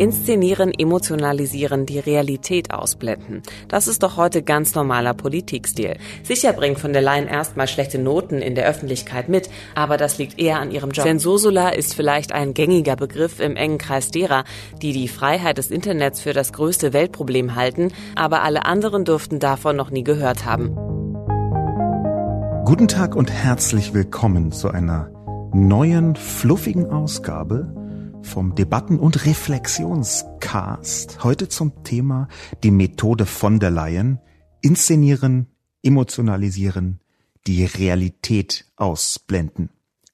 Inszenieren, emotionalisieren, die Realität ausblenden. Das ist doch heute ganz normaler Politikstil. Sicher bringt von der Leyen erstmal schlechte Noten in der Öffentlichkeit mit, aber das liegt eher an ihrem Job. Zensursula ist vielleicht ein gängiger Begriff im engen Kreis derer, die die Freiheit des Internets für das größte Weltproblem halten, aber alle anderen dürften davon noch nie gehört haben. Guten Tag und herzlich willkommen zu einer neuen, fluffigen Ausgabe vom Debatten- und Reflexionscast. Heute zum Thema die Methode von der Leyen. Inszenieren, emotionalisieren, die Realität ausblenden.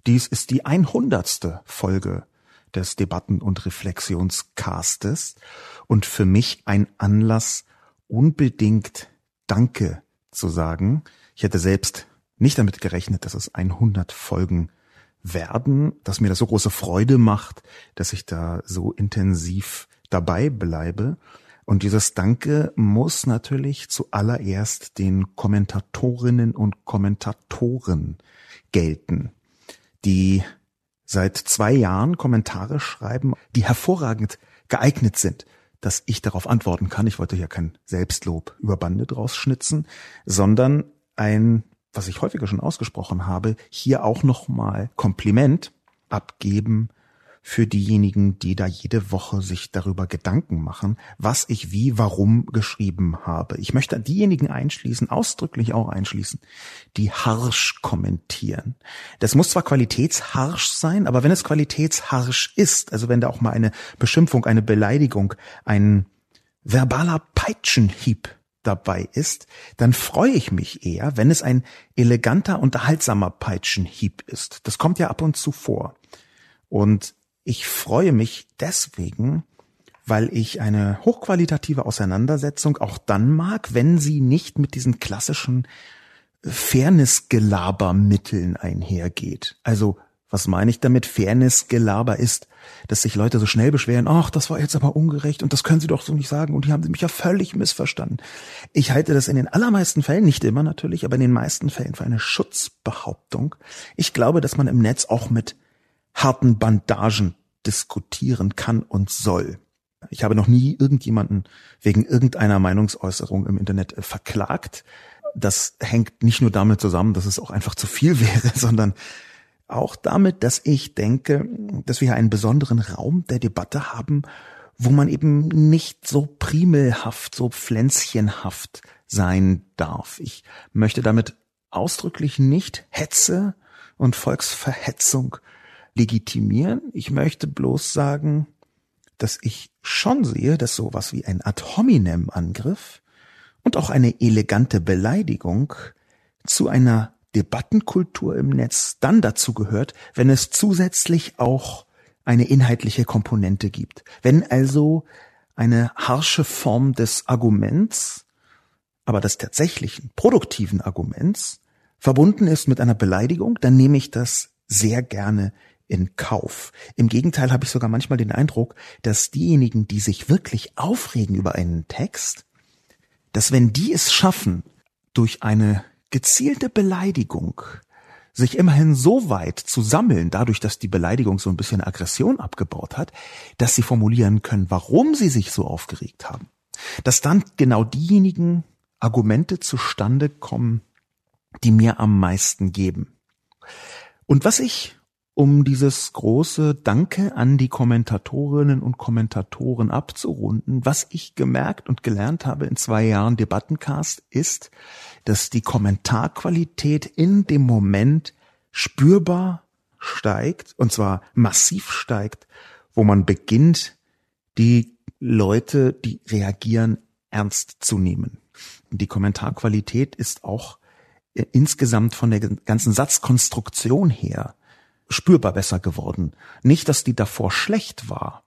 Dies ist die 100. Folge des Debatten- und Reflexionscastes und für mich ein Anlass, unbedingt Danke zu sagen. Ich hätte selbst nicht damit gerechnet, dass es 100 Folgen werden, dass mir das so große Freude macht, dass ich da so intensiv dabei bleibe. Und dieses Danke muss natürlich zuallererst den Kommentatorinnen und Kommentatoren gelten, die seit zwei Jahren Kommentare schreiben, die hervorragend geeignet sind, dass ich darauf antworten kann. Ich wollte hier kein Selbstlob über Bande draus schnitzen, sondern ein was ich häufiger schon ausgesprochen habe, hier auch nochmal Kompliment abgeben für diejenigen, die da jede Woche sich darüber Gedanken machen, was ich wie, warum geschrieben habe. Ich möchte diejenigen einschließen, ausdrücklich auch einschließen, die harsch kommentieren. Das muss zwar qualitätsharsch sein, aber wenn es qualitätsharsch ist, also wenn da auch mal eine Beschimpfung, eine Beleidigung, ein verbaler Peitschenhieb dabei ist, dann freue ich mich eher, wenn es ein eleganter, unterhaltsamer Peitschenhieb ist. Das kommt ja ab und zu vor. Und ich freue mich deswegen, weil ich eine hochqualitative Auseinandersetzung auch dann mag, wenn sie nicht mit diesen klassischen Fairness-Gelabermitteln einhergeht. Also was meine ich damit? Fairness-Gelaber ist, dass sich Leute so schnell beschweren, ach, das war jetzt aber ungerecht und das können sie doch so nicht sagen und die haben mich ja völlig missverstanden. Ich halte das in den allermeisten Fällen, nicht immer natürlich, aber in den meisten Fällen für eine Schutzbehauptung. Ich glaube, dass man im Netz auch mit harten Bandagen diskutieren kann und soll. Ich habe noch nie irgendjemanden wegen irgendeiner Meinungsäußerung im Internet äh, verklagt. Das hängt nicht nur damit zusammen, dass es auch einfach zu viel wäre, sondern auch damit, dass ich denke, dass wir hier einen besonderen Raum der Debatte haben, wo man eben nicht so primelhaft, so pflänzchenhaft sein darf. Ich möchte damit ausdrücklich nicht Hetze und Volksverhetzung legitimieren. Ich möchte bloß sagen, dass ich schon sehe, dass sowas wie ein Ad hominem Angriff und auch eine elegante Beleidigung zu einer Debattenkultur im Netz dann dazu gehört, wenn es zusätzlich auch eine inhaltliche Komponente gibt. Wenn also eine harsche Form des Arguments, aber des tatsächlichen produktiven Arguments verbunden ist mit einer Beleidigung, dann nehme ich das sehr gerne in Kauf. Im Gegenteil habe ich sogar manchmal den Eindruck, dass diejenigen, die sich wirklich aufregen über einen Text, dass wenn die es schaffen, durch eine gezielte Beleidigung sich immerhin so weit zu sammeln, dadurch, dass die Beleidigung so ein bisschen Aggression abgebaut hat, dass sie formulieren können, warum sie sich so aufgeregt haben. Dass dann genau diejenigen Argumente zustande kommen, die mir am meisten geben. Und was ich um dieses große Danke an die Kommentatorinnen und Kommentatoren abzurunden. Was ich gemerkt und gelernt habe in zwei Jahren Debattencast ist, dass die Kommentarqualität in dem Moment spürbar steigt, und zwar massiv steigt, wo man beginnt, die Leute, die reagieren, ernst zu nehmen. Die Kommentarqualität ist auch äh, insgesamt von der ganzen Satzkonstruktion her spürbar besser geworden. Nicht, dass die davor schlecht war,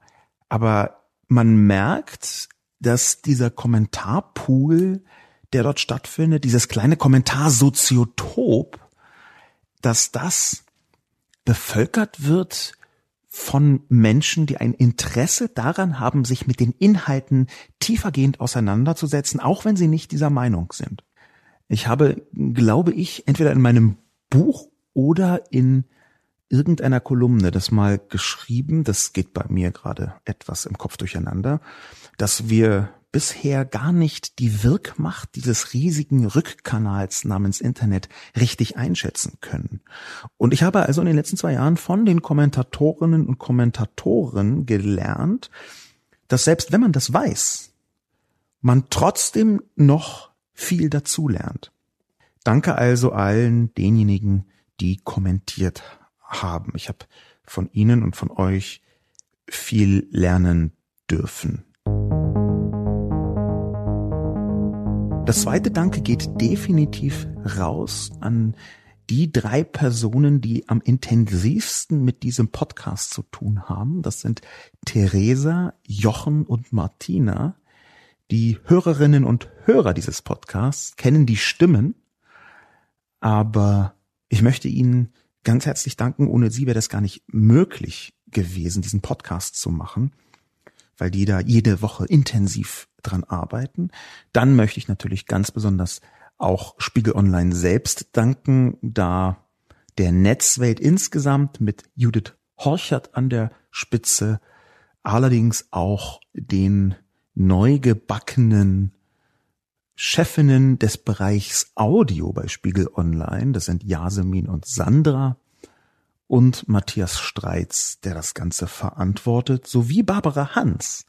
aber man merkt, dass dieser Kommentarpool, der dort stattfindet, dieses kleine Kommentarsoziotop, dass das bevölkert wird von Menschen, die ein Interesse daran haben, sich mit den Inhalten tiefergehend auseinanderzusetzen, auch wenn sie nicht dieser Meinung sind. Ich habe, glaube ich, entweder in meinem Buch oder in irgendeiner Kolumne das mal geschrieben, das geht bei mir gerade etwas im Kopf durcheinander, dass wir bisher gar nicht die Wirkmacht dieses riesigen Rückkanals namens Internet richtig einschätzen können. Und ich habe also in den letzten zwei Jahren von den Kommentatorinnen und Kommentatoren gelernt, dass selbst wenn man das weiß, man trotzdem noch viel dazulernt. Danke also allen denjenigen, die kommentiert haben. Ich habe von Ihnen und von euch viel lernen dürfen. Das zweite Danke geht definitiv raus an die drei Personen, die am intensivsten mit diesem Podcast zu tun haben. Das sind Theresa, Jochen und Martina. Die Hörerinnen und Hörer dieses Podcasts kennen die Stimmen, aber ich möchte Ihnen ganz herzlich danken. Ohne Sie wäre das gar nicht möglich gewesen, diesen Podcast zu machen weil die da jede Woche intensiv dran arbeiten. Dann möchte ich natürlich ganz besonders auch Spiegel Online selbst danken, da der Netzwelt insgesamt mit Judith Horchert an der Spitze allerdings auch den neu gebackenen Chefinnen des Bereichs Audio bei Spiegel Online, das sind Yasemin und Sandra, und Matthias Streitz, der das Ganze verantwortet, sowie Barbara Hans,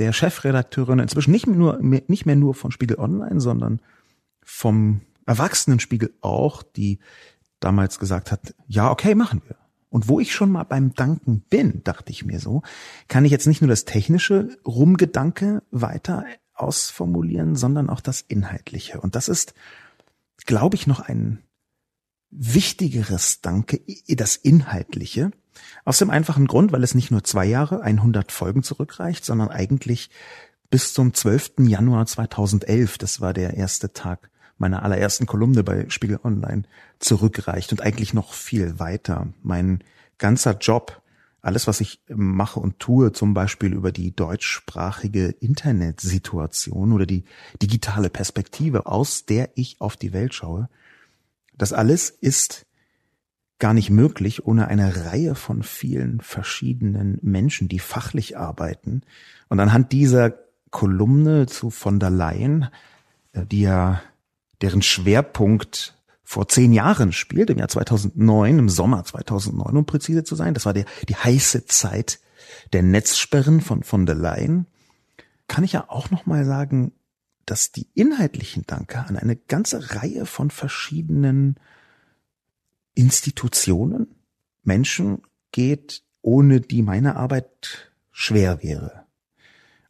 der Chefredakteurin inzwischen nicht mehr nur, nicht mehr nur von Spiegel Online, sondern vom Erwachsenenspiegel auch, die damals gesagt hat, ja, okay, machen wir. Und wo ich schon mal beim Danken bin, dachte ich mir so, kann ich jetzt nicht nur das technische Rumgedanke weiter ausformulieren, sondern auch das Inhaltliche. Und das ist, glaube ich, noch ein wichtigeres Danke, das Inhaltliche. Aus dem einfachen Grund, weil es nicht nur zwei Jahre, 100 Folgen zurückreicht, sondern eigentlich bis zum 12. Januar 2011, das war der erste Tag meiner allerersten Kolumne bei Spiegel Online, zurückreicht und eigentlich noch viel weiter. Mein ganzer Job, alles, was ich mache und tue, zum Beispiel über die deutschsprachige Internetsituation oder die digitale Perspektive, aus der ich auf die Welt schaue, das alles ist gar nicht möglich ohne eine Reihe von vielen verschiedenen Menschen, die fachlich arbeiten. Und anhand dieser Kolumne zu von der Leyen, äh, die ja deren Schwerpunkt vor zehn Jahren spielt, im Jahr 2009, im Sommer 2009, um präzise zu sein, das war der, die heiße Zeit der Netzsperren von von der Leyen, kann ich ja auch noch mal sagen, dass die inhaltlichen Danke an eine ganze Reihe von verschiedenen Institutionen, Menschen geht, ohne die meine Arbeit schwer wäre.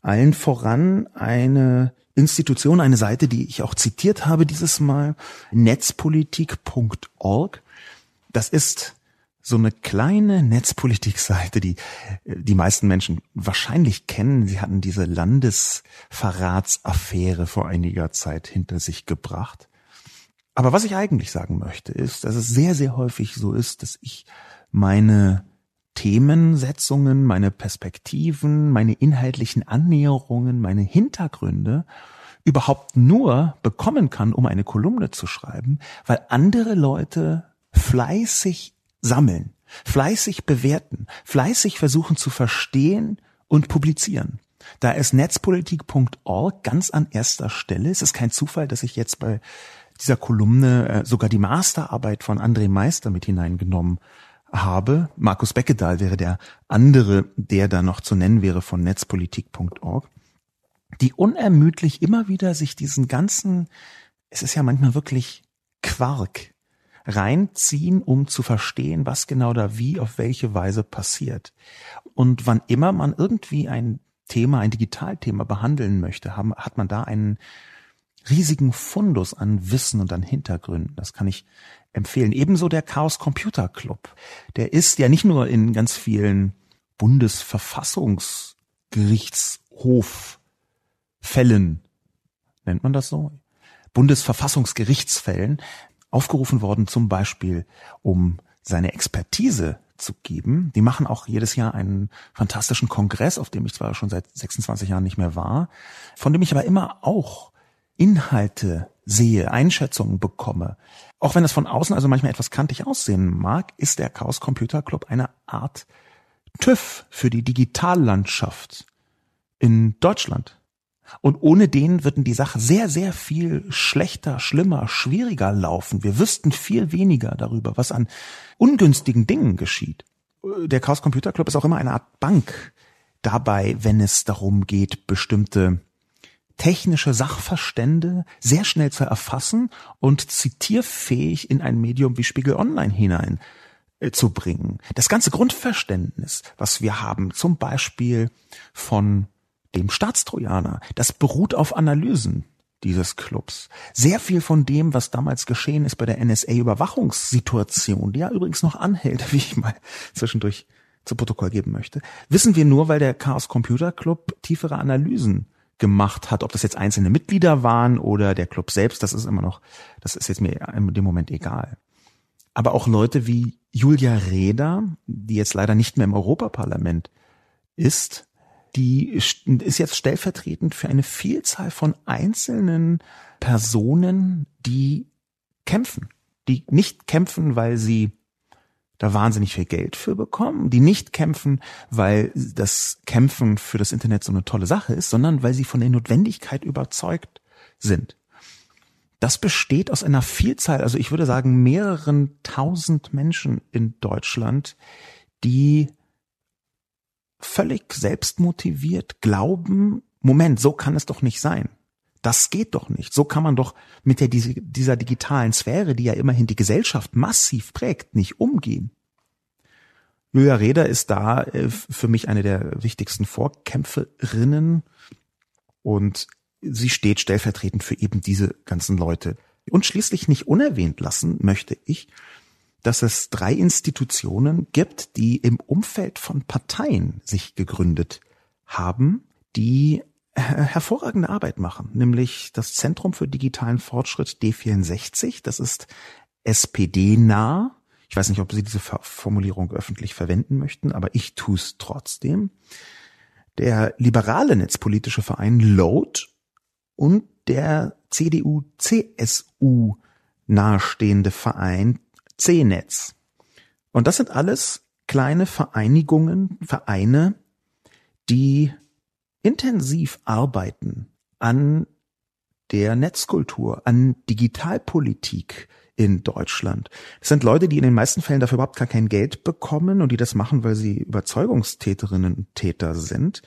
Allen voran eine Institution, eine Seite, die ich auch zitiert habe dieses Mal, netzpolitik.org. Das ist so eine kleine Netzpolitikseite, die die meisten Menschen wahrscheinlich kennen. Sie hatten diese Landesverratsaffäre vor einiger Zeit hinter sich gebracht. Aber was ich eigentlich sagen möchte, ist, dass es sehr, sehr häufig so ist, dass ich meine Themensetzungen, meine Perspektiven, meine inhaltlichen Annäherungen, meine Hintergründe überhaupt nur bekommen kann, um eine Kolumne zu schreiben, weil andere Leute fleißig sammeln, fleißig bewerten, fleißig versuchen zu verstehen und publizieren. Da ist netzpolitik.org ganz an erster Stelle. Es ist kein Zufall, dass ich jetzt bei dieser Kolumne äh, sogar die Masterarbeit von André Meister mit hineingenommen habe. Markus Beckedahl wäre der andere, der da noch zu nennen wäre von netzpolitik.org, die unermüdlich immer wieder sich diesen ganzen, es ist ja manchmal wirklich Quark, reinziehen, um zu verstehen, was genau da wie, auf welche Weise passiert. Und wann immer man irgendwie ein Thema, ein Digitalthema behandeln möchte, haben, hat man da einen riesigen Fundus an Wissen und an Hintergründen. Das kann ich empfehlen. Ebenso der Chaos Computer Club. Der ist ja nicht nur in ganz vielen Bundesverfassungsgerichtshofällen, nennt man das so? Bundesverfassungsgerichtsfällen aufgerufen worden, zum Beispiel um seine Expertise zu geben. Die machen auch jedes Jahr einen fantastischen Kongress, auf dem ich zwar schon seit 26 Jahren nicht mehr war, von dem ich aber immer auch Inhalte sehe, Einschätzungen bekomme. Auch wenn es von außen also manchmal etwas kantig aussehen mag, ist der Chaos Computer Club eine Art TÜV für die Digitallandschaft in Deutschland. Und ohne den würden die Sache sehr, sehr viel schlechter, schlimmer, schwieriger laufen. Wir wüssten viel weniger darüber, was an ungünstigen Dingen geschieht. Der Chaos Computer Club ist auch immer eine Art Bank dabei, wenn es darum geht, bestimmte technische Sachverstände sehr schnell zu erfassen und zitierfähig in ein Medium wie Spiegel Online hinein äh, zu bringen. Das ganze Grundverständnis, was wir haben, zum Beispiel von dem Staatstrojaner, das beruht auf Analysen dieses Clubs. Sehr viel von dem, was damals geschehen ist bei der NSA-Überwachungssituation, die ja übrigens noch anhält, wie ich mal zwischendurch zu Protokoll geben möchte, wissen wir nur, weil der Chaos Computer Club tiefere Analysen gemacht hat. Ob das jetzt einzelne Mitglieder waren oder der Club selbst, das ist immer noch, das ist jetzt mir in dem Moment egal. Aber auch Leute wie Julia Reda, die jetzt leider nicht mehr im Europaparlament ist, die ist jetzt stellvertretend für eine Vielzahl von einzelnen Personen, die kämpfen, die nicht kämpfen, weil sie da wahnsinnig viel Geld für bekommen, die nicht kämpfen, weil das Kämpfen für das Internet so eine tolle Sache ist, sondern weil sie von der Notwendigkeit überzeugt sind. Das besteht aus einer Vielzahl, also ich würde sagen mehreren tausend Menschen in Deutschland, die völlig selbstmotiviert glauben, Moment, so kann es doch nicht sein. Das geht doch nicht. So kann man doch mit der, dieser digitalen Sphäre, die ja immerhin die Gesellschaft massiv prägt, nicht umgehen. Julia Reda ist da äh, für mich eine der wichtigsten Vorkämpferinnen und sie steht stellvertretend für eben diese ganzen Leute. Und schließlich nicht unerwähnt lassen möchte ich, dass es drei Institutionen gibt, die im Umfeld von Parteien sich gegründet haben, die hervorragende Arbeit machen, nämlich das Zentrum für digitalen Fortschritt D64, das ist SPD-nah. Ich weiß nicht, ob Sie diese Formulierung öffentlich verwenden möchten, aber ich tue es trotzdem. Der liberale netzpolitische Verein Load und der CDU-CSU nahestehende Verein C-Netz. Und das sind alles kleine Vereinigungen, Vereine, die intensiv arbeiten an der Netzkultur, an Digitalpolitik in Deutschland. Das sind Leute, die in den meisten Fällen dafür überhaupt gar kein Geld bekommen und die das machen, weil sie Überzeugungstäterinnen und Täter sind,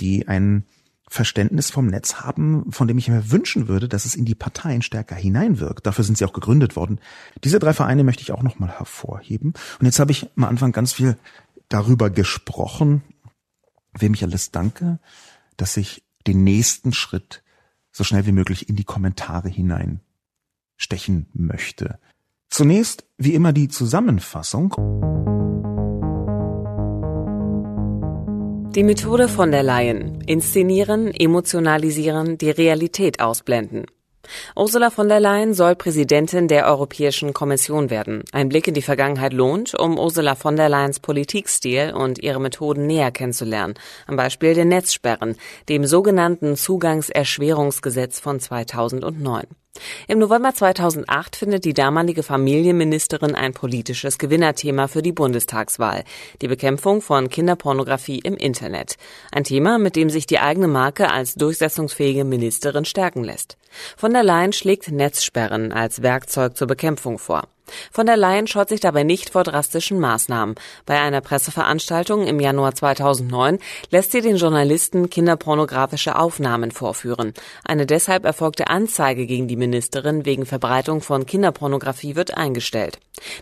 die ein Verständnis vom Netz haben, von dem ich mir wünschen würde, dass es in die Parteien stärker hineinwirkt. Dafür sind sie auch gegründet worden. Diese drei Vereine möchte ich auch nochmal hervorheben. Und jetzt habe ich am Anfang ganz viel darüber gesprochen, wem ich alles danke, dass ich den nächsten Schritt so schnell wie möglich in die Kommentare hinein stechen möchte. Zunächst, wie immer, die Zusammenfassung. Die Methode von der Leyen. Inszenieren, emotionalisieren, die Realität ausblenden. Ursula von der Leyen soll Präsidentin der Europäischen Kommission werden. Ein Blick in die Vergangenheit lohnt, um Ursula von der Leyens Politikstil und ihre Methoden näher kennenzulernen. Am Beispiel der Netzsperren, dem sogenannten Zugangserschwerungsgesetz von 2009. Im November 2008 findet die damalige Familienministerin ein politisches Gewinnerthema für die Bundestagswahl, die Bekämpfung von Kinderpornografie im Internet. Ein Thema, mit dem sich die eigene Marke als durchsetzungsfähige Ministerin stärken lässt. Von der Leyen schlägt Netzsperren als Werkzeug zur Bekämpfung vor. Von der Leyen scheut sich dabei nicht vor drastischen Maßnahmen. Bei einer Presseveranstaltung im Januar 2009 lässt sie den Journalisten kinderpornografische Aufnahmen vorführen. Eine deshalb erfolgte Anzeige gegen die Ministerin wegen Verbreitung von Kinderpornografie wird eingestellt.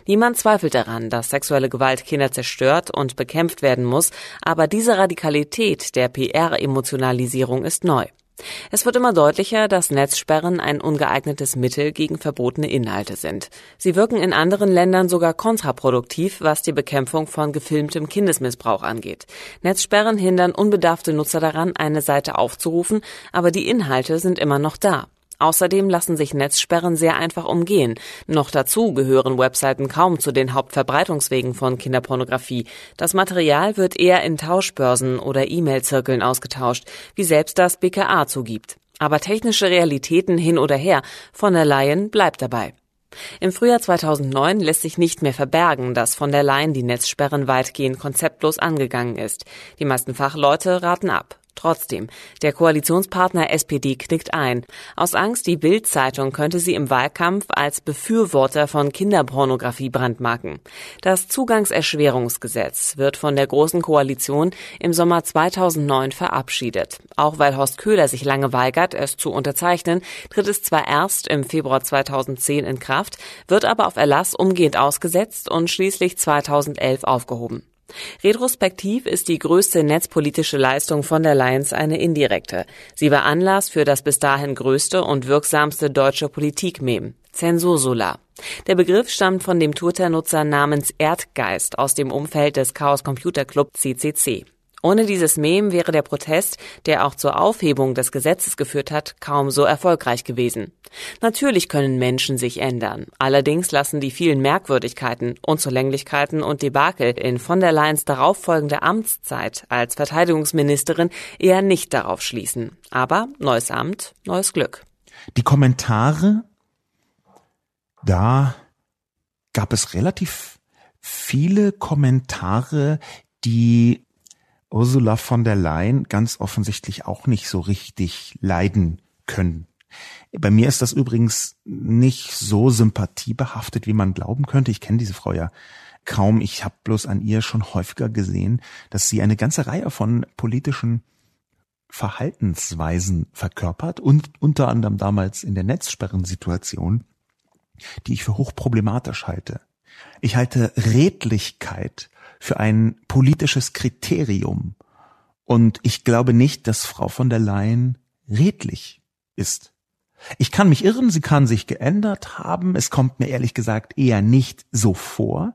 Niemand zweifelt daran, dass sexuelle Gewalt Kinder zerstört und bekämpft werden muss, aber diese Radikalität der PR-Emotionalisierung ist neu. Es wird immer deutlicher, dass Netzsperren ein ungeeignetes Mittel gegen verbotene Inhalte sind. Sie wirken in anderen Ländern sogar kontraproduktiv, was die Bekämpfung von gefilmtem Kindesmissbrauch angeht. Netzsperren hindern unbedarfte Nutzer daran, eine Seite aufzurufen, aber die Inhalte sind immer noch da. Außerdem lassen sich Netzsperren sehr einfach umgehen. Noch dazu gehören Webseiten kaum zu den Hauptverbreitungswegen von Kinderpornografie. Das Material wird eher in Tauschbörsen oder E-Mail-Zirkeln ausgetauscht, wie selbst das BKA zugibt. Aber technische Realitäten hin oder her, von der Leyen bleibt dabei. Im Frühjahr 2009 lässt sich nicht mehr verbergen, dass von der Leyen die Netzsperren weitgehend konzeptlos angegangen ist. Die meisten Fachleute raten ab. Trotzdem, der Koalitionspartner SPD knickt ein. Aus Angst, die Bild-Zeitung könnte sie im Wahlkampf als Befürworter von Kinderpornografie brandmarken. Das Zugangserschwerungsgesetz wird von der Großen Koalition im Sommer 2009 verabschiedet. Auch weil Horst Köhler sich lange weigert, es zu unterzeichnen, tritt es zwar erst im Februar 2010 in Kraft, wird aber auf Erlass umgehend ausgesetzt und schließlich 2011 aufgehoben. Retrospektiv ist die größte netzpolitische Leistung von der Leyen's eine indirekte. Sie war Anlass für das bis dahin größte und wirksamste deutsche Politikmem. Zensursolar. Der Begriff stammt von dem Twitter-Nutzer namens Erdgeist aus dem Umfeld des Chaos Computer Club CCC. Ohne dieses Mem wäre der Protest, der auch zur Aufhebung des Gesetzes geführt hat, kaum so erfolgreich gewesen. Natürlich können Menschen sich ändern. Allerdings lassen die vielen Merkwürdigkeiten, Unzulänglichkeiten und Debakel in von der Leyens darauffolgende Amtszeit als Verteidigungsministerin eher nicht darauf schließen. Aber neues Amt, neues Glück. Die Kommentare, da gab es relativ viele Kommentare, die Ursula von der Leyen ganz offensichtlich auch nicht so richtig leiden können. Bei mir ist das übrigens nicht so sympathiebehaftet, wie man glauben könnte. Ich kenne diese Frau ja kaum. Ich habe bloß an ihr schon häufiger gesehen, dass sie eine ganze Reihe von politischen Verhaltensweisen verkörpert und unter anderem damals in der Netzsperrensituation, die ich für hochproblematisch halte. Ich halte Redlichkeit für ein politisches Kriterium. Und ich glaube nicht, dass Frau von der Leyen redlich ist. Ich kann mich irren, sie kann sich geändert haben. Es kommt mir ehrlich gesagt eher nicht so vor.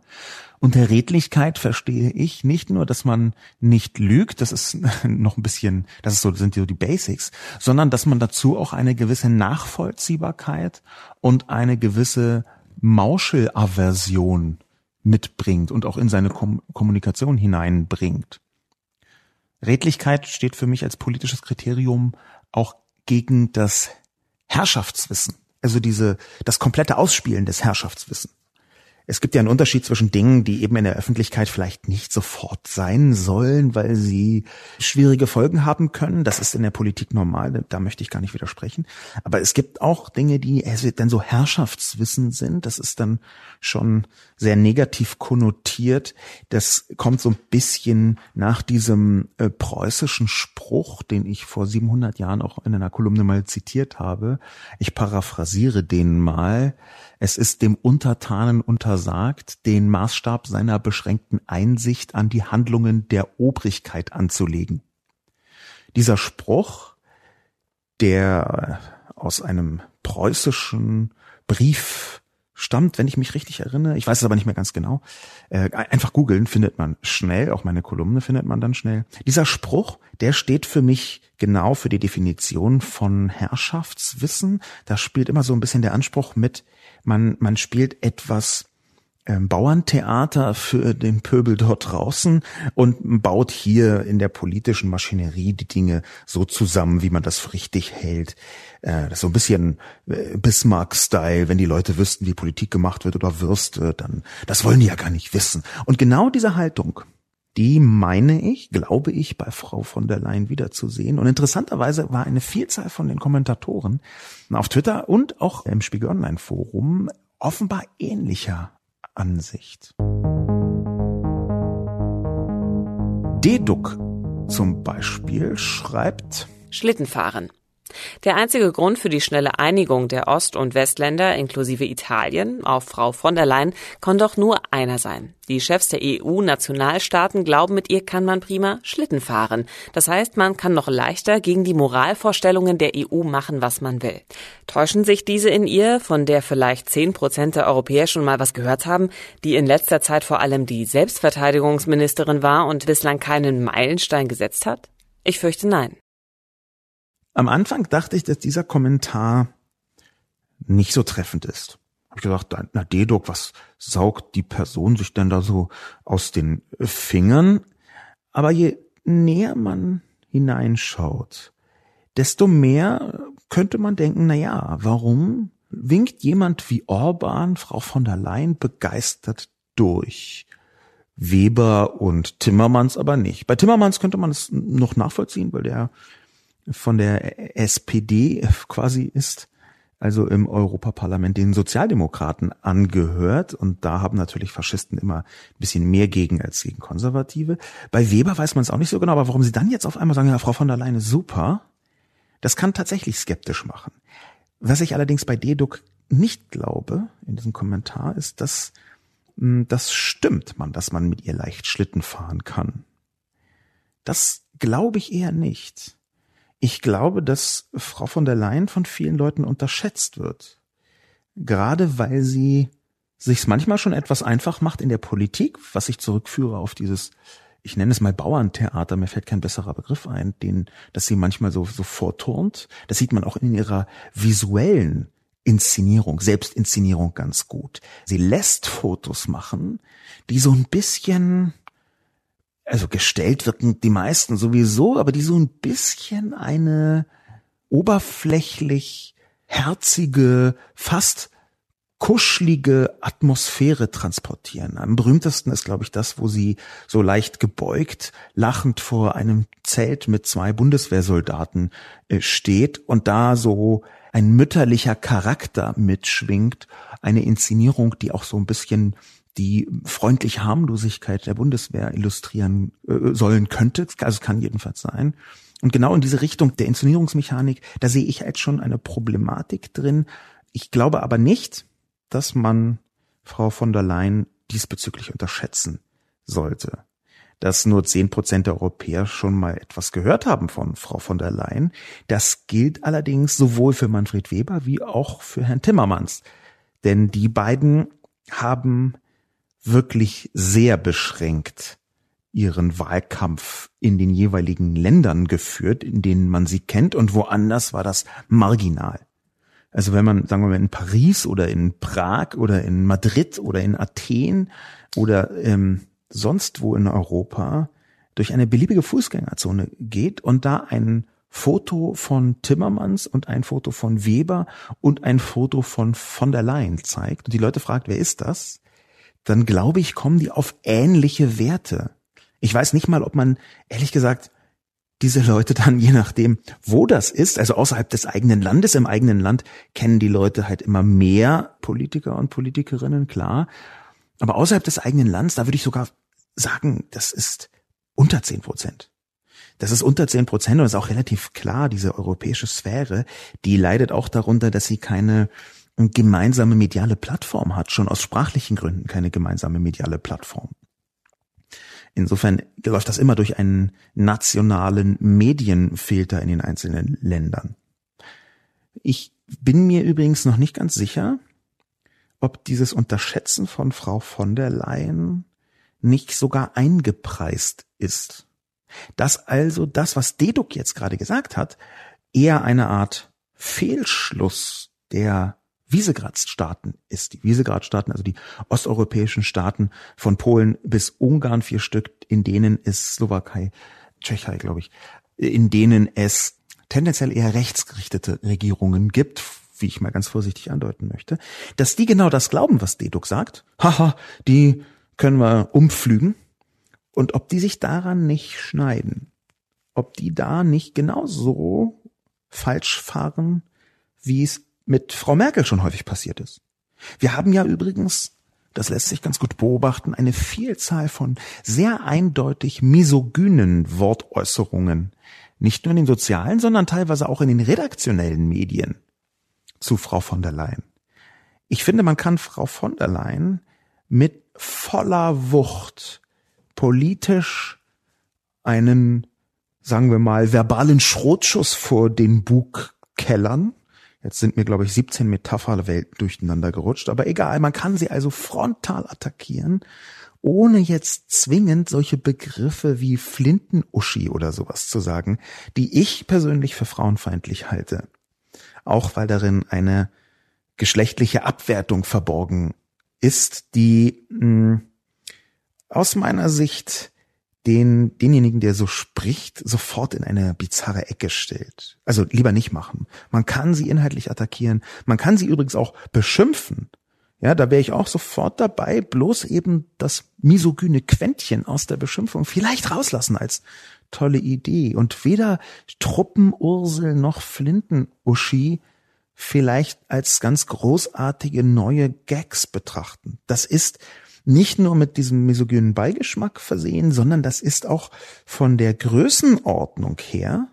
Unter Redlichkeit verstehe ich nicht nur, dass man nicht lügt, das ist noch ein bisschen, das ist so, sind so die Basics, sondern dass man dazu auch eine gewisse Nachvollziehbarkeit und eine gewisse Mauschelaversion mitbringt und auch in seine Kom Kommunikation hineinbringt. Redlichkeit steht für mich als politisches Kriterium auch gegen das Herrschaftswissen, also diese, das komplette Ausspielen des Herrschaftswissens es gibt ja einen Unterschied zwischen Dingen, die eben in der Öffentlichkeit vielleicht nicht sofort sein sollen, weil sie schwierige Folgen haben können. Das ist in der Politik normal, da möchte ich gar nicht widersprechen. Aber es gibt auch Dinge, die dann so Herrschaftswissen sind. Das ist dann schon sehr negativ konnotiert. Das kommt so ein bisschen nach diesem äh, preußischen Spruch, den ich vor 700 Jahren auch in einer Kolumne mal zitiert habe. Ich paraphrasiere den mal. Es ist dem Untertanen untersagt, den Maßstab seiner beschränkten Einsicht an die Handlungen der Obrigkeit anzulegen. Dieser Spruch, der aus einem preußischen Brief stammt, wenn ich mich richtig erinnere. Ich weiß es aber nicht mehr ganz genau. Äh, einfach googeln findet man schnell, auch meine Kolumne findet man dann schnell. Dieser Spruch, der steht für mich genau für die Definition von Herrschaftswissen. Da spielt immer so ein bisschen der Anspruch mit, man, man spielt etwas Bauerntheater für den Pöbel dort draußen und baut hier in der politischen Maschinerie die Dinge so zusammen, wie man das richtig hält. Äh, das ist so ein bisschen äh, Bismarck-Style, wenn die Leute wüssten, wie Politik gemacht wird oder Würste, dann, das wollen die ja gar nicht wissen. Und genau diese Haltung, die meine ich, glaube ich, bei Frau von der Leyen wiederzusehen. Und interessanterweise war eine Vielzahl von den Kommentatoren auf Twitter und auch im Spiegel Online Forum offenbar ähnlicher Ansicht. Deduk zum Beispiel schreibt Schlittenfahren. Der einzige Grund für die schnelle Einigung der Ost- und Westländer inklusive Italien auf Frau von der Leyen kann doch nur einer sein. Die Chefs der EU-Nationalstaaten glauben, mit ihr kann man prima Schlitten fahren. Das heißt, man kann noch leichter gegen die Moralvorstellungen der EU machen, was man will. Täuschen sich diese in ihr, von der vielleicht zehn Prozent der Europäer schon mal was gehört haben, die in letzter Zeit vor allem die Selbstverteidigungsministerin war und bislang keinen Meilenstein gesetzt hat? Ich fürchte nein. Am Anfang dachte ich, dass dieser Kommentar nicht so treffend ist. Hab ich gedacht, na Dedok, was saugt die Person sich denn da so aus den Fingern? Aber je näher man hineinschaut, desto mehr könnte man denken, na ja, warum winkt jemand wie Orban, Frau von der Leyen begeistert durch? Weber und Timmermans aber nicht. Bei Timmermans könnte man es noch nachvollziehen, weil der von der SPD quasi ist, also im Europaparlament den Sozialdemokraten angehört. Und da haben natürlich Faschisten immer ein bisschen mehr gegen als gegen Konservative. Bei Weber weiß man es auch nicht so genau, aber warum sie dann jetzt auf einmal sagen, ja, Frau von der Leyen ist super, das kann tatsächlich skeptisch machen. Was ich allerdings bei Deduk nicht glaube in diesem Kommentar ist, dass hm, das stimmt man, dass man mit ihr leicht Schlitten fahren kann. Das glaube ich eher nicht. Ich glaube, dass Frau von der Leyen von vielen Leuten unterschätzt wird. Gerade weil sie sich's manchmal schon etwas einfach macht in der Politik, was ich zurückführe auf dieses, ich nenne es mal Bauerntheater, mir fällt kein besserer Begriff ein, den, dass sie manchmal so, so vorturnt. Das sieht man auch in ihrer visuellen Inszenierung, Selbstinszenierung ganz gut. Sie lässt Fotos machen, die so ein bisschen, also gestellt wirken die meisten sowieso, aber die so ein bisschen eine oberflächlich herzige, fast kuschelige Atmosphäre transportieren. Am berühmtesten ist, glaube ich, das, wo sie so leicht gebeugt, lachend vor einem Zelt mit zwei Bundeswehrsoldaten äh, steht und da so ein mütterlicher Charakter mitschwingt, eine Inszenierung, die auch so ein bisschen die freundliche Harmlosigkeit der Bundeswehr illustrieren äh, sollen könnte. Also kann jedenfalls sein. Und genau in diese Richtung der Inszenierungsmechanik, da sehe ich halt schon eine Problematik drin. Ich glaube aber nicht, dass man Frau von der Leyen diesbezüglich unterschätzen sollte dass nur zehn Prozent der Europäer schon mal etwas gehört haben von Frau von der Leyen. Das gilt allerdings sowohl für Manfred Weber wie auch für Herrn Timmermans. Denn die beiden haben wirklich sehr beschränkt ihren Wahlkampf in den jeweiligen Ländern geführt, in denen man sie kennt und woanders war das marginal. Also wenn man, sagen wir mal, in Paris oder in Prag oder in Madrid oder in Athen oder ähm, sonst wo in Europa durch eine beliebige Fußgängerzone geht und da ein Foto von Timmermans und ein Foto von Weber und ein Foto von von der Leyen zeigt und die Leute fragt, wer ist das? Dann glaube ich, kommen die auf ähnliche Werte. Ich weiß nicht mal, ob man, ehrlich gesagt, diese Leute dann, je nachdem, wo das ist, also außerhalb des eigenen Landes, im eigenen Land, kennen die Leute halt immer mehr Politiker und Politikerinnen, klar. Aber außerhalb des eigenen Landes, da würde ich sogar sagen, das ist unter zehn Prozent. Das ist unter zehn Prozent und ist auch relativ klar, diese europäische Sphäre, die leidet auch darunter, dass sie keine gemeinsame mediale Plattform hat, schon aus sprachlichen Gründen keine gemeinsame mediale Plattform. Insofern läuft das immer durch einen nationalen Medienfilter in den einzelnen Ländern. Ich bin mir übrigens noch nicht ganz sicher, ob dieses Unterschätzen von Frau von der Leyen nicht sogar eingepreist ist. Dass also das, was Deduk jetzt gerade gesagt hat, eher eine Art Fehlschluss der Wiesegrad-Staaten ist. Die Wiesegrad-Staaten, also die osteuropäischen Staaten von Polen bis Ungarn, vier Stück, in denen es Slowakei, Tschechei, glaube ich, in denen es tendenziell eher rechtsgerichtete Regierungen gibt, wie ich mal ganz vorsichtig andeuten möchte, dass die genau das glauben, was Deduk sagt. Haha, die können wir umflügen. Und ob die sich daran nicht schneiden, ob die da nicht genauso falsch fahren, wie es mit Frau Merkel schon häufig passiert ist. Wir haben ja übrigens, das lässt sich ganz gut beobachten, eine Vielzahl von sehr eindeutig misogynen Wortäußerungen, nicht nur in den sozialen, sondern teilweise auch in den redaktionellen Medien zu Frau von der Leyen. Ich finde, man kann Frau von der Leyen mit voller Wucht politisch einen, sagen wir mal, verbalen Schrotschuss vor den Bug kellern. Jetzt sind mir, glaube ich, 17 Metapherwelten durcheinander gerutscht, aber egal, man kann sie also frontal attackieren, ohne jetzt zwingend solche Begriffe wie Flintenuschi oder sowas zu sagen, die ich persönlich für frauenfeindlich halte. Auch weil darin eine geschlechtliche Abwertung verborgen ist, die mh, hm, aus meiner Sicht den, denjenigen, der so spricht, sofort in eine bizarre Ecke stellt. Also lieber nicht machen. Man kann sie inhaltlich attackieren. Man kann sie übrigens auch beschimpfen. Ja, da wäre ich auch sofort dabei, bloß eben das misogyne Quäntchen aus der Beschimpfung vielleicht rauslassen als tolle Idee. Und weder Truppenursel noch Flintenuschi vielleicht als ganz großartige neue Gags betrachten. Das ist nicht nur mit diesem misogynen Beigeschmack versehen, sondern das ist auch von der Größenordnung her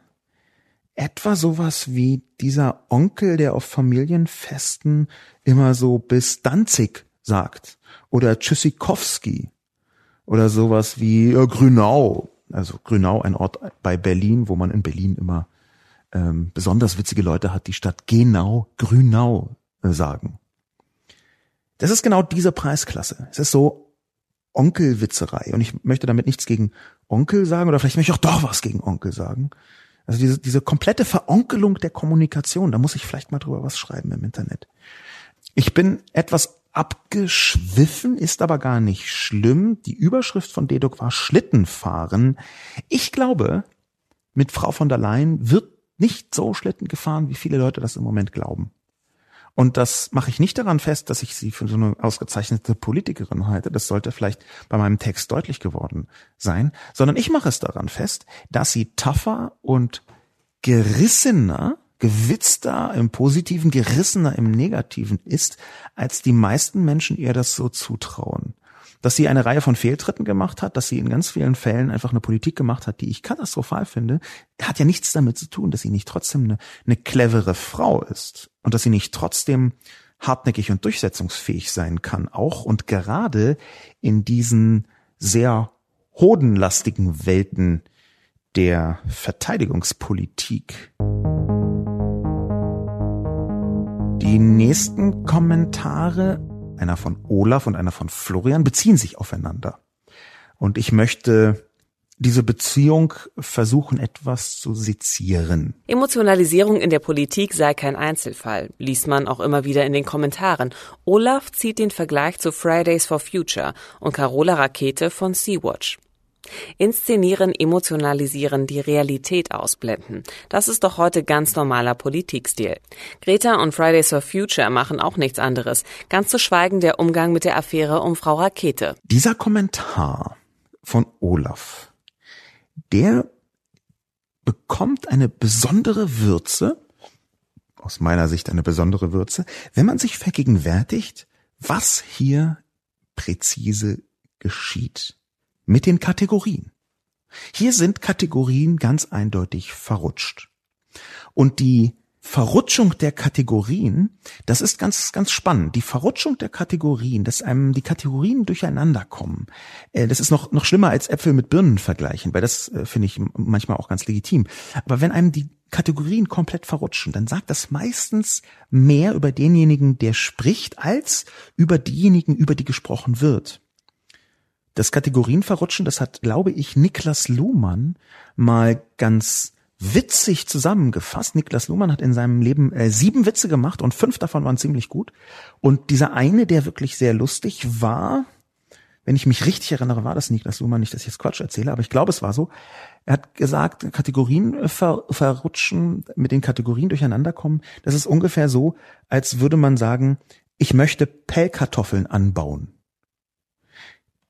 etwa sowas wie dieser Onkel, der auf Familienfesten immer so bis Danzig sagt oder Tschüssikowski oder sowas wie äh, Grünau. Also Grünau, ein Ort bei Berlin, wo man in Berlin immer ähm, besonders witzige Leute hat, die statt Genau Grünau äh, sagen. Das ist genau diese Preisklasse. Es ist so Onkelwitzerei. Und ich möchte damit nichts gegen Onkel sagen, oder vielleicht möchte ich auch doch was gegen Onkel sagen. Also diese, diese komplette Veronkelung der Kommunikation, da muss ich vielleicht mal drüber was schreiben im Internet. Ich bin etwas abgeschwiffen, ist aber gar nicht schlimm. Die Überschrift von Dedok war Schlittenfahren. Ich glaube, mit Frau von der Leyen wird nicht so Schlitten gefahren, wie viele Leute das im Moment glauben. Und das mache ich nicht daran fest, dass ich sie für so eine ausgezeichnete Politikerin halte. Das sollte vielleicht bei meinem Text deutlich geworden sein, sondern ich mache es daran fest, dass sie tougher und gerissener, gewitzter im Positiven, gerissener im Negativen ist, als die meisten Menschen ihr das so zutrauen dass sie eine Reihe von Fehltritten gemacht hat, dass sie in ganz vielen Fällen einfach eine Politik gemacht hat, die ich katastrophal finde, hat ja nichts damit zu tun, dass sie nicht trotzdem eine, eine clevere Frau ist und dass sie nicht trotzdem hartnäckig und durchsetzungsfähig sein kann, auch und gerade in diesen sehr hodenlastigen Welten der Verteidigungspolitik. Die nächsten Kommentare einer von Olaf und einer von Florian, beziehen sich aufeinander. Und ich möchte diese Beziehung versuchen etwas zu sezieren. Emotionalisierung in der Politik sei kein Einzelfall, liest man auch immer wieder in den Kommentaren. Olaf zieht den Vergleich zu Fridays for Future und Carola Rakete von Sea-Watch. Inszenieren, emotionalisieren, die Realität ausblenden. Das ist doch heute ganz normaler Politikstil. Greta und Fridays for Future machen auch nichts anderes. Ganz zu schweigen der Umgang mit der Affäre um Frau Rakete. Dieser Kommentar von Olaf, der bekommt eine besondere Würze, aus meiner Sicht eine besondere Würze, wenn man sich vergegenwärtigt, was hier präzise geschieht mit den Kategorien. Hier sind Kategorien ganz eindeutig verrutscht. Und die Verrutschung der Kategorien, das ist ganz, ganz spannend. Die Verrutschung der Kategorien, dass einem die Kategorien durcheinander kommen, äh, das ist noch, noch schlimmer als Äpfel mit Birnen vergleichen, weil das äh, finde ich manchmal auch ganz legitim. Aber wenn einem die Kategorien komplett verrutschen, dann sagt das meistens mehr über denjenigen, der spricht, als über diejenigen, über die gesprochen wird. Das Kategorienverrutschen, das hat, glaube ich, Niklas Luhmann mal ganz witzig zusammengefasst. Niklas Luhmann hat in seinem Leben äh, sieben Witze gemacht und fünf davon waren ziemlich gut. Und dieser eine, der wirklich sehr lustig war, wenn ich mich richtig erinnere, war das Niklas Luhmann, nicht, dass ich jetzt Quatsch erzähle, aber ich glaube, es war so. Er hat gesagt, Kategorien ver verrutschen, mit den Kategorien durcheinander kommen. Das ist ungefähr so, als würde man sagen, ich möchte Pellkartoffeln anbauen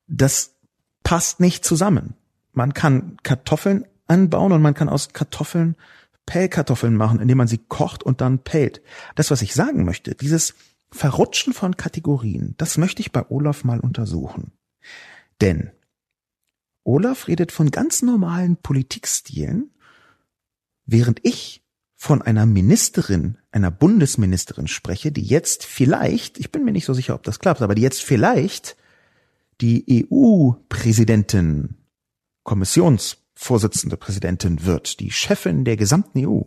das passt nicht zusammen. Man kann Kartoffeln anbauen und man kann aus Kartoffeln Pellkartoffeln machen, indem man sie kocht und dann pellt. Das, was ich sagen möchte, dieses Verrutschen von Kategorien, das möchte ich bei Olaf mal untersuchen. Denn Olaf redet von ganz normalen Politikstilen, während ich von einer Ministerin, einer Bundesministerin spreche, die jetzt vielleicht, ich bin mir nicht so sicher, ob das klappt, aber die jetzt vielleicht die EU-Präsidentin, Kommissionsvorsitzende Präsidentin wird, die Chefin der gesamten EU.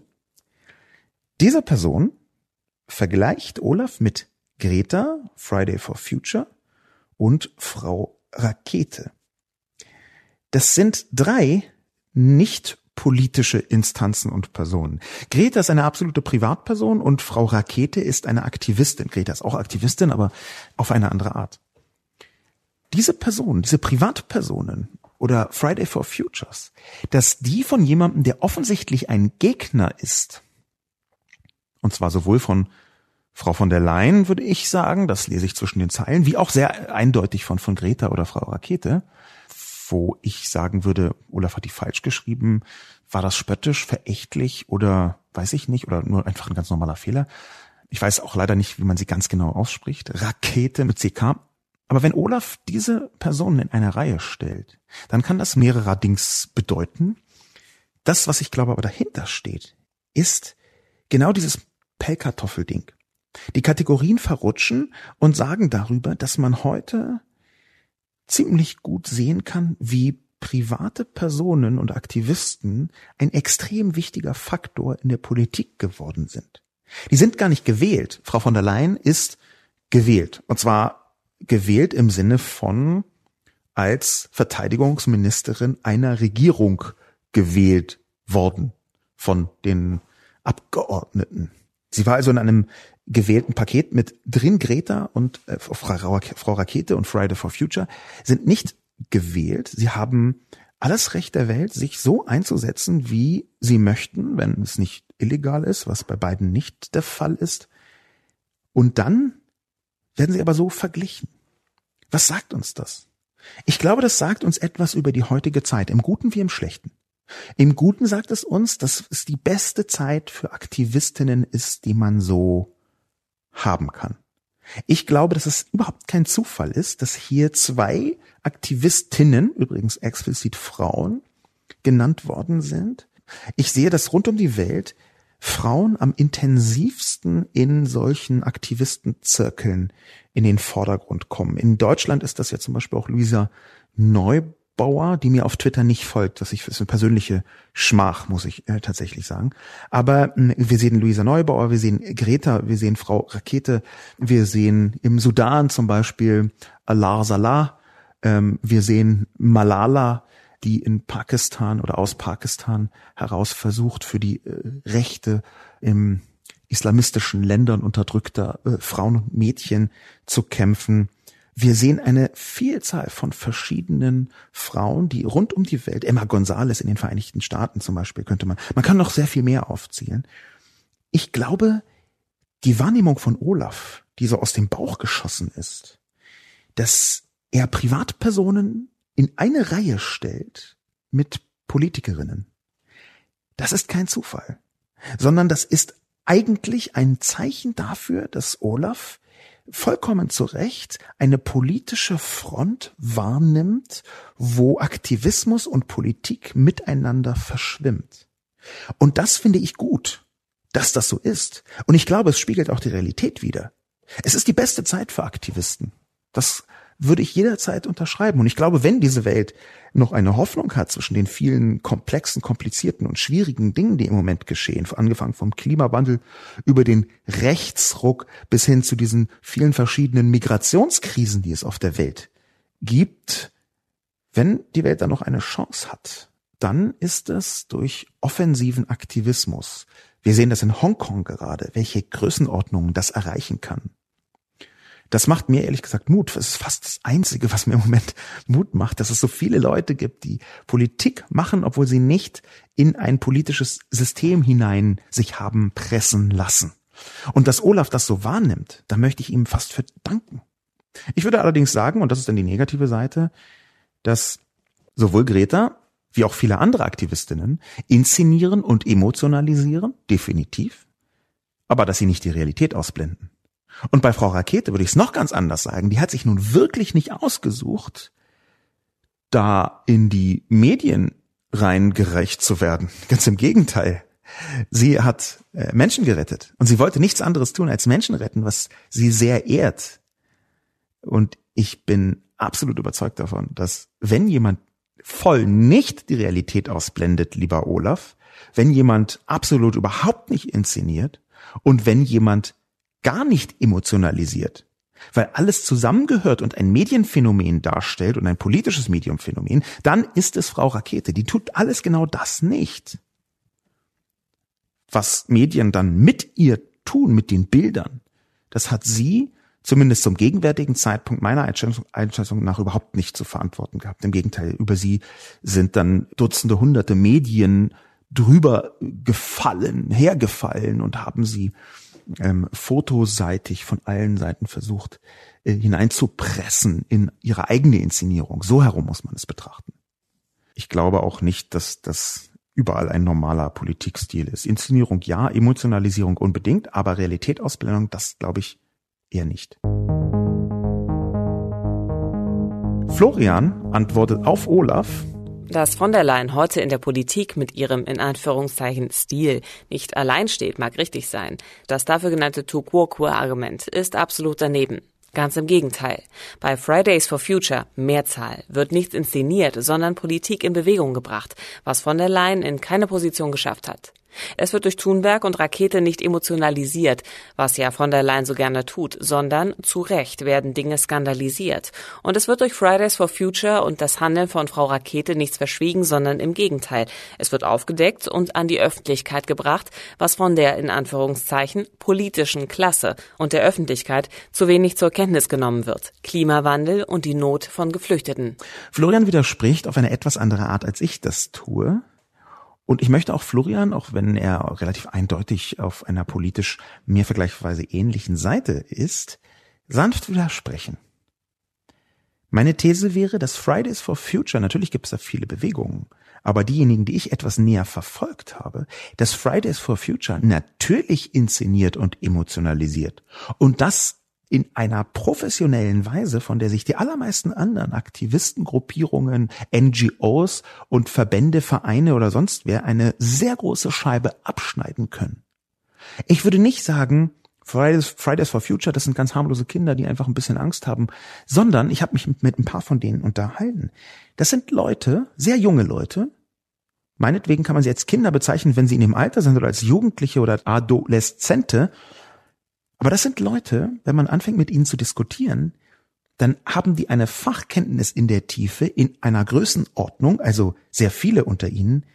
Diese Person vergleicht Olaf mit Greta, Friday for Future und Frau Rakete. Das sind drei nicht politische Instanzen und Personen. Greta ist eine absolute Privatperson und Frau Rakete ist eine Aktivistin. Greta ist auch Aktivistin, aber auf eine andere Art. Diese Personen, diese Privatpersonen oder Friday for Futures, dass die von jemandem, der offensichtlich ein Gegner ist, und zwar sowohl von Frau von der Leyen, würde ich sagen, das lese ich zwischen den Zeilen, wie auch sehr eindeutig von, von Greta oder Frau Rakete, wo ich sagen würde, Olaf hat die falsch geschrieben, war das spöttisch, verächtlich oder weiß ich nicht, oder nur einfach ein ganz normaler Fehler. Ich weiß auch leider nicht, wie man sie ganz genau ausspricht. Rakete mit CK. Aber wenn Olaf diese Personen in eine Reihe stellt, dann kann das mehrerer Dings bedeuten. Das, was ich glaube aber dahinter steht, ist genau dieses Pellkartoffelding. Die Kategorien verrutschen und sagen darüber, dass man heute ziemlich gut sehen kann, wie private Personen und Aktivisten ein extrem wichtiger Faktor in der Politik geworden sind. Die sind gar nicht gewählt. Frau von der Leyen ist gewählt. Und zwar gewählt im Sinne von als Verteidigungsministerin einer Regierung gewählt worden von den Abgeordneten. Sie war also in einem gewählten Paket mit drin Greta und äh, Frau, Frau Rakete und Friday for Future sind nicht gewählt. Sie haben alles Recht der Welt, sich so einzusetzen, wie sie möchten, wenn es nicht illegal ist, was bei beiden nicht der Fall ist. Und dann werden sie aber so verglichen. Was sagt uns das? Ich glaube, das sagt uns etwas über die heutige Zeit, im Guten wie im Schlechten. Im Guten sagt es uns, dass es die beste Zeit für Aktivistinnen ist, die man so haben kann. Ich glaube, dass es überhaupt kein Zufall ist, dass hier zwei Aktivistinnen, übrigens explizit Frauen, genannt worden sind. Ich sehe, dass rund um die Welt Frauen am intensivsten in solchen Aktivistenzirkeln in den Vordergrund kommen. In Deutschland ist das ja zum Beispiel auch Luisa Neubauer Bauer, die mir auf Twitter nicht folgt, ich für eine persönliche Schmach, muss ich äh, tatsächlich sagen. Aber äh, wir sehen Luisa Neubauer, wir sehen Greta, wir sehen Frau Rakete, wir sehen im Sudan zum Beispiel Allah Salah, ähm, wir sehen Malala, die in Pakistan oder aus Pakistan heraus versucht, für die äh, Rechte im islamistischen Ländern unterdrückter äh, Frauen und Mädchen zu kämpfen. Wir sehen eine Vielzahl von verschiedenen Frauen, die rund um die Welt, Emma Gonzalez in den Vereinigten Staaten zum Beispiel könnte man, man kann noch sehr viel mehr aufzählen. Ich glaube, die Wahrnehmung von Olaf, die so aus dem Bauch geschossen ist, dass er Privatpersonen in eine Reihe stellt mit Politikerinnen, das ist kein Zufall, sondern das ist eigentlich ein Zeichen dafür, dass Olaf vollkommen zu Recht eine politische Front wahrnimmt, wo Aktivismus und Politik miteinander verschwimmt. Und das finde ich gut, dass das so ist. Und ich glaube, es spiegelt auch die Realität wider. Es ist die beste Zeit für Aktivisten. Das würde ich jederzeit unterschreiben. Und ich glaube, wenn diese Welt noch eine Hoffnung hat zwischen den vielen komplexen, komplizierten und schwierigen Dingen, die im Moment geschehen, angefangen vom Klimawandel über den Rechtsruck bis hin zu diesen vielen verschiedenen Migrationskrisen, die es auf der Welt gibt, wenn die Welt da noch eine Chance hat, dann ist es durch offensiven Aktivismus. Wir sehen das in Hongkong gerade, welche Größenordnungen das erreichen kann. Das macht mir ehrlich gesagt Mut. Das ist fast das Einzige, was mir im Moment Mut macht, dass es so viele Leute gibt, die Politik machen, obwohl sie nicht in ein politisches System hinein sich haben pressen lassen. Und dass Olaf das so wahrnimmt, da möchte ich ihm fast für danken. Ich würde allerdings sagen, und das ist dann die negative Seite, dass sowohl Greta wie auch viele andere Aktivistinnen inszenieren und emotionalisieren, definitiv, aber dass sie nicht die Realität ausblenden. Und bei Frau Rakete würde ich es noch ganz anders sagen. Die hat sich nun wirklich nicht ausgesucht, da in die Medien reingerecht zu werden. Ganz im Gegenteil. Sie hat äh, Menschen gerettet und sie wollte nichts anderes tun als Menschen retten, was sie sehr ehrt. Und ich bin absolut überzeugt davon, dass wenn jemand voll nicht die Realität ausblendet, lieber Olaf, wenn jemand absolut überhaupt nicht inszeniert und wenn jemand gar nicht emotionalisiert, weil alles zusammengehört und ein Medienphänomen darstellt und ein politisches Mediumphänomen, dann ist es Frau Rakete. Die tut alles genau das nicht. Was Medien dann mit ihr tun, mit den Bildern, das hat sie zumindest zum gegenwärtigen Zeitpunkt meiner Einschätzung, Einschätzung nach überhaupt nicht zu verantworten gehabt. Im Gegenteil, über sie sind dann Dutzende, Hunderte Medien drüber gefallen, hergefallen und haben sie ähm, fotoseitig von allen Seiten versucht äh, hineinzupressen in ihre eigene Inszenierung. So herum muss man es betrachten. Ich glaube auch nicht, dass das überall ein normaler Politikstil ist. Inszenierung ja, Emotionalisierung unbedingt, aber Realitätausblendung, das glaube ich eher nicht. Florian antwortet auf Olaf, dass von der Leyen heute in der Politik mit ihrem in Anführungszeichen Stil nicht allein steht, mag richtig sein. Das dafür genannte To-Quo-Quo-Argument ist absolut daneben. Ganz im Gegenteil. Bei Fridays for Future, Mehrzahl, wird nichts inszeniert, sondern Politik in Bewegung gebracht, was von der Leyen in keine Position geschafft hat. Es wird durch Thunberg und Rakete nicht emotionalisiert, was ja von der Leyen so gerne tut, sondern zu Recht werden Dinge skandalisiert. Und es wird durch Fridays for Future und das Handeln von Frau Rakete nichts verschwiegen, sondern im Gegenteil. Es wird aufgedeckt und an die Öffentlichkeit gebracht, was von der in Anführungszeichen politischen Klasse und der Öffentlichkeit zu wenig zur Kenntnis genommen wird. Klimawandel und die Not von Geflüchteten. Florian widerspricht auf eine etwas andere Art, als ich das tue. Und ich möchte auch Florian, auch wenn er relativ eindeutig auf einer politisch mir vergleichsweise ähnlichen Seite ist, sanft widersprechen. Meine These wäre, dass Fridays for Future, natürlich gibt es da viele Bewegungen, aber diejenigen, die ich etwas näher verfolgt habe, dass Fridays for Future natürlich inszeniert und emotionalisiert. Und das in einer professionellen Weise, von der sich die allermeisten anderen Aktivistengruppierungen, NGOs und Verbände, Vereine oder sonst wer eine sehr große Scheibe abschneiden können. Ich würde nicht sagen, Fridays, Fridays for Future, das sind ganz harmlose Kinder, die einfach ein bisschen Angst haben, sondern ich habe mich mit ein paar von denen unterhalten. Das sind Leute, sehr junge Leute, meinetwegen kann man sie als Kinder bezeichnen, wenn sie in dem Alter sind oder als Jugendliche oder Adoleszente, aber das sind Leute, wenn man anfängt mit ihnen zu diskutieren, dann haben die eine Fachkenntnis in der Tiefe in einer Größenordnung, also sehr viele unter ihnen,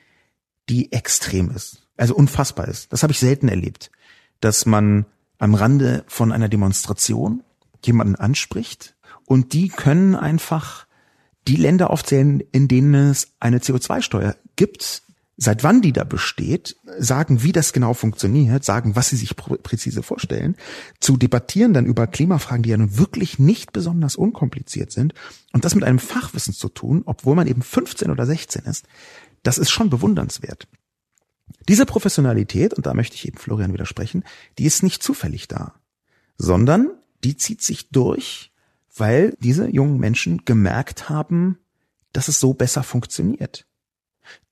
die extrem ist, also unfassbar ist. Das habe ich selten erlebt, dass man am Rande von einer Demonstration jemanden anspricht und die können einfach die Länder aufzählen, in denen es eine CO2-Steuer gibt, seit wann die da besteht, sagen, wie das genau funktioniert, sagen, was sie sich präzise vorstellen, zu debattieren dann über Klimafragen, die ja nun wirklich nicht besonders unkompliziert sind und das mit einem Fachwissen zu tun, obwohl man eben 15 oder 16 ist, das ist schon bewundernswert. Diese Professionalität, und da möchte ich eben Florian widersprechen, die ist nicht zufällig da, sondern die zieht sich durch, weil diese jungen Menschen gemerkt haben, dass es so besser funktioniert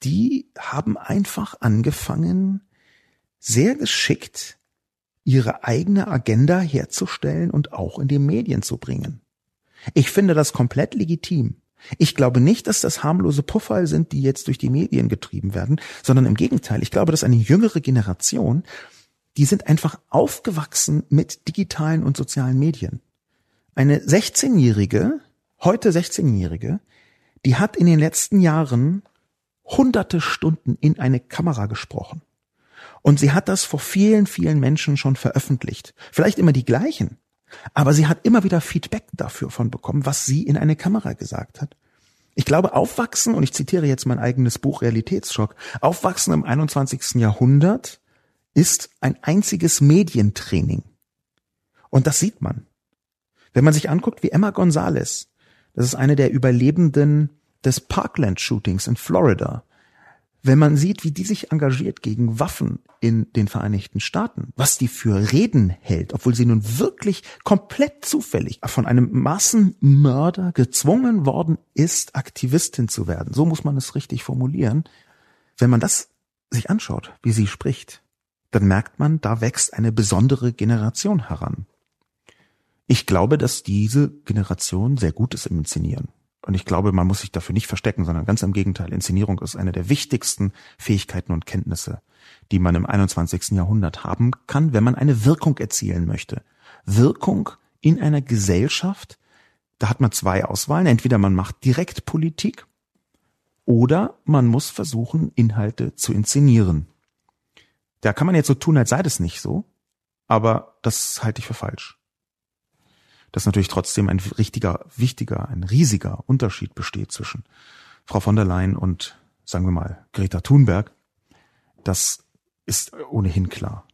die haben einfach angefangen, sehr geschickt ihre eigene Agenda herzustellen und auch in die Medien zu bringen. Ich finde das komplett legitim. Ich glaube nicht, dass das harmlose Puffall sind, die jetzt durch die Medien getrieben werden, sondern im Gegenteil. Ich glaube, dass eine jüngere Generation, die sind einfach aufgewachsen mit digitalen und sozialen Medien. Eine 16-Jährige, heute 16-Jährige, die hat in den letzten Jahren hunderte Stunden in eine Kamera gesprochen. Und sie hat das vor vielen, vielen Menschen schon veröffentlicht. Vielleicht immer die gleichen. Aber sie hat immer wieder Feedback dafür von bekommen, was sie in eine Kamera gesagt hat. Ich glaube, aufwachsen, und ich zitiere jetzt mein eigenes Buch Realitätsschock, aufwachsen im 21. Jahrhundert ist ein einziges Medientraining. Und das sieht man. Wenn man sich anguckt, wie Emma Gonzalez, das ist eine der Überlebenden des Parkland-Shootings in Florida, wenn man sieht, wie die sich engagiert gegen Waffen in den Vereinigten Staaten, was die für Reden hält, obwohl sie nun wirklich komplett zufällig von einem Massenmörder gezwungen worden ist, Aktivistin zu werden. So muss man es richtig formulieren. Wenn man das sich anschaut, wie sie spricht, dann merkt man, da wächst eine besondere Generation heran. Ich glaube, dass diese Generation sehr gut ist im Inszenieren. Und ich glaube, man muss sich dafür nicht verstecken, sondern ganz im Gegenteil. Inszenierung ist eine der wichtigsten Fähigkeiten und Kenntnisse, die man im 21. Jahrhundert haben kann, wenn man eine Wirkung erzielen möchte. Wirkung in einer Gesellschaft, da hat man zwei Auswahlen. Entweder man macht direkt Politik oder man muss versuchen, Inhalte zu inszenieren. Da kann man jetzt so tun, als sei das nicht so, aber das halte ich für falsch. Dass natürlich trotzdem ein richtiger, wichtiger, ein riesiger Unterschied besteht zwischen Frau von der Leyen und, sagen wir mal, Greta Thunberg, das ist ohnehin klar.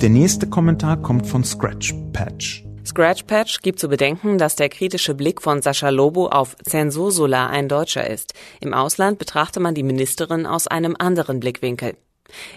Der nächste Kommentar kommt von Scratch Patch. Scratch Patch gibt zu bedenken, dass der kritische Blick von Sascha Lobo auf Zensursula ein deutscher ist. Im Ausland betrachte man die Ministerin aus einem anderen Blickwinkel.